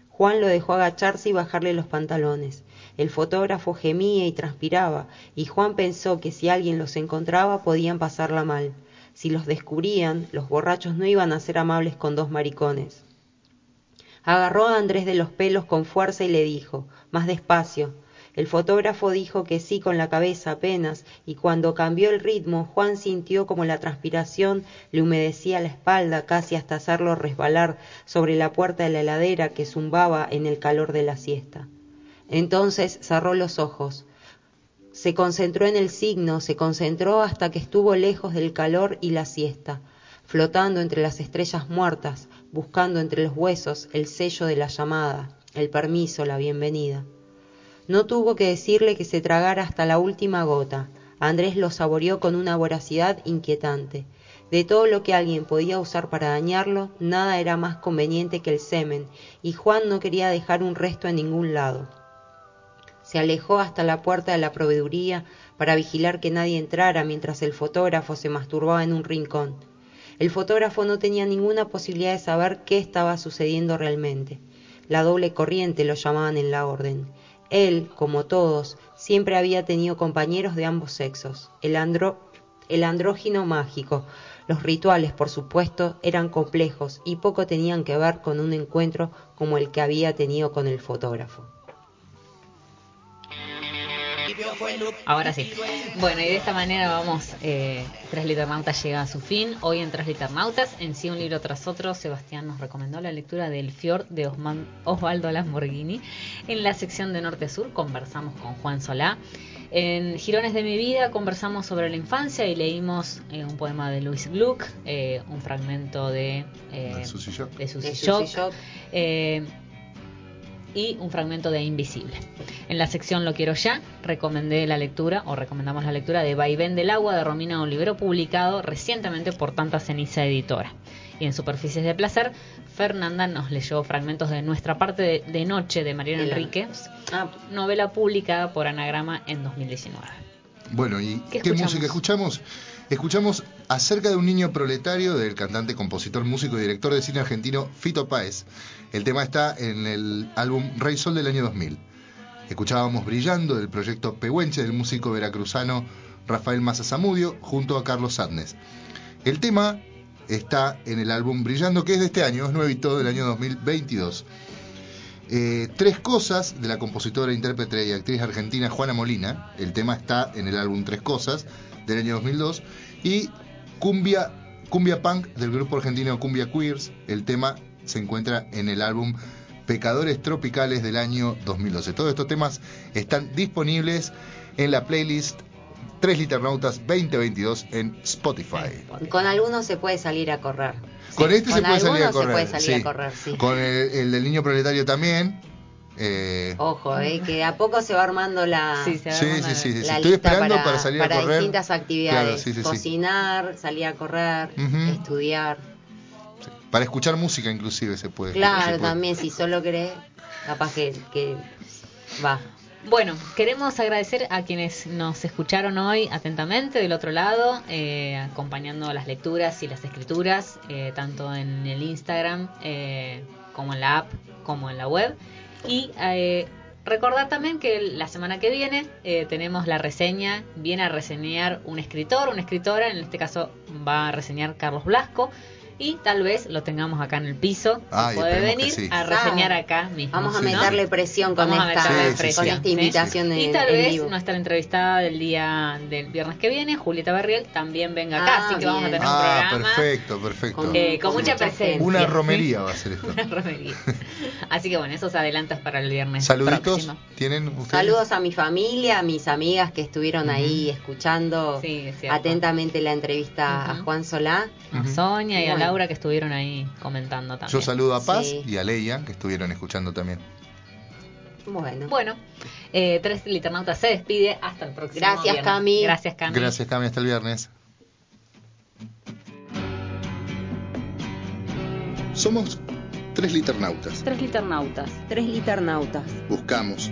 Juan lo dejó agacharse y bajarle los pantalones. El fotógrafo gemía y transpiraba, y Juan pensó que si alguien los encontraba podían pasarla mal. Si los descubrían, los borrachos no iban a ser amables con dos maricones. Agarró a Andrés de los pelos con fuerza y le dijo, más despacio, el fotógrafo dijo que sí con la cabeza apenas, y cuando cambió el ritmo, Juan sintió como la transpiración le humedecía la espalda casi hasta hacerlo resbalar sobre la puerta de la heladera que zumbaba en el calor de la siesta. Entonces cerró los ojos. Se concentró en el signo, se concentró hasta que estuvo lejos del calor y la siesta, flotando entre las estrellas muertas, buscando entre los huesos el sello de la llamada, el permiso, la bienvenida. No tuvo que decirle que se tragara hasta la última gota. Andrés lo saboreó con una voracidad inquietante. De todo lo que alguien podía usar para dañarlo, nada era más conveniente que el semen, y Juan no quería dejar un resto en ningún lado. Se alejó hasta la puerta de la proveeduría para vigilar que nadie entrara mientras el fotógrafo se masturbaba en un rincón. El fotógrafo no tenía ninguna posibilidad de saber qué estaba sucediendo realmente. La doble corriente lo llamaban en la orden. Él, como todos, siempre había tenido compañeros de ambos sexos. El, el andrógino mágico. Los rituales, por supuesto, eran complejos y poco tenían que ver con un encuentro como el que había tenido con el fotógrafo.
Ahora sí. Bueno, y de esta manera vamos, eh, Tres Liternautas llega a su fin. Hoy en Tres Liternautas, en sí un libro tras otro, Sebastián nos recomendó la lectura del Fjord de Osvaldo Lamborghini. En la sección de Norte Sur conversamos con Juan Solá. En Girones de mi vida conversamos sobre la infancia y leímos eh, un poema de Louis Gluck, eh, un fragmento de,
eh, de Susie
Shock, y un fragmento de Invisible. En la sección Lo quiero ya, recomendé la lectura, o recomendamos la lectura de Vaivén del agua de Romina Olivero, publicado recientemente por Tanta Ceniza Editora. Y en Superficies de Placer, Fernanda nos leyó fragmentos de Nuestra parte de, noche de Mariano Enrique, ah. novela publicada por Anagrama en 2019.
Bueno, ¿y qué, música escuchamos? Escuchamos acerca de un niño proletario del cantante, compositor, músico y director de cine argentino Fito Páez. El tema está en el álbum Rey Sol del año 2000. Escuchábamos Brillando del proyecto Pehuenche del músico veracruzano Rafael Massa Zamudio junto a Carlos Sadnes. El tema está en el álbum Brillando, que es de este año, es nuevito del año 2022. Eh, tres cosas de la compositora, intérprete y actriz argentina Juana Molina. El tema está en el álbum Tres Cosas del año 2002. Y Cumbia, Cumbia Punk del grupo argentino Cumbia Queers. El tema se encuentra en el álbum Pecadores Tropicales del año 2012. Todos estos temas están disponibles en la playlist Tres Liternautas 2022 en Spotify.
Con algunos se puede salir a correr.
Con este se, puede salir a correr, Con el, del niño proletario también.
Eh... Ojo, eh, que a poco se va armando la,
sí, sí, sí, Estoy esperando para, salir a correr.
Para distintas actividades. Cocinar, salir a correr, estudiar.
Para escuchar música inclusive se puede.
Claro, también, si solo querés, capaz que, que va.
Bueno, queremos agradecer a quienes nos escucharon hoy atentamente del otro lado, eh, acompañando las lecturas y las escrituras, eh, tanto en el Instagram eh, como en la app, como en la web. Y recordar también que la semana que viene tenemos la reseña, viene a reseñar un escritor, una escritora, en este caso va a reseñar Carlos Blasco y tal vez lo tengamos acá en el piso. puede venir a reseñar acá mismo.
Vamos a meterle presión con, esta, invitación
Y tal vez nuestra entrevistada del día del viernes que viene, Julieta Berriel, también venga acá. así que vamos a tener un ah,
programa. Perfecto, perfecto.
Con, eh, mucha presencia.
Una romería va a ser esto.
Una romería. Así que bueno, esos adelantos para el viernes.
Saluditos. ¿Tienen ustedes?
Saludos a mi familia, a mis amigas que estuvieron ahí escuchando atentamente la entrevista a Juan Solá.
A Sonia y a Laura que estuvieron ahí comentando también.
Yo saludo a Paz y a Leia que estuvieron escuchando también.
Bueno. Bueno, eh, Tres Liternautas se despide. Hasta el próximo
Gracias, Cami.
Gracias, Cami.
Gracias, Cami. Hasta el viernes. Somos tres liternautas.
Tres liternautas.
Tres liternautas.
Buscamos,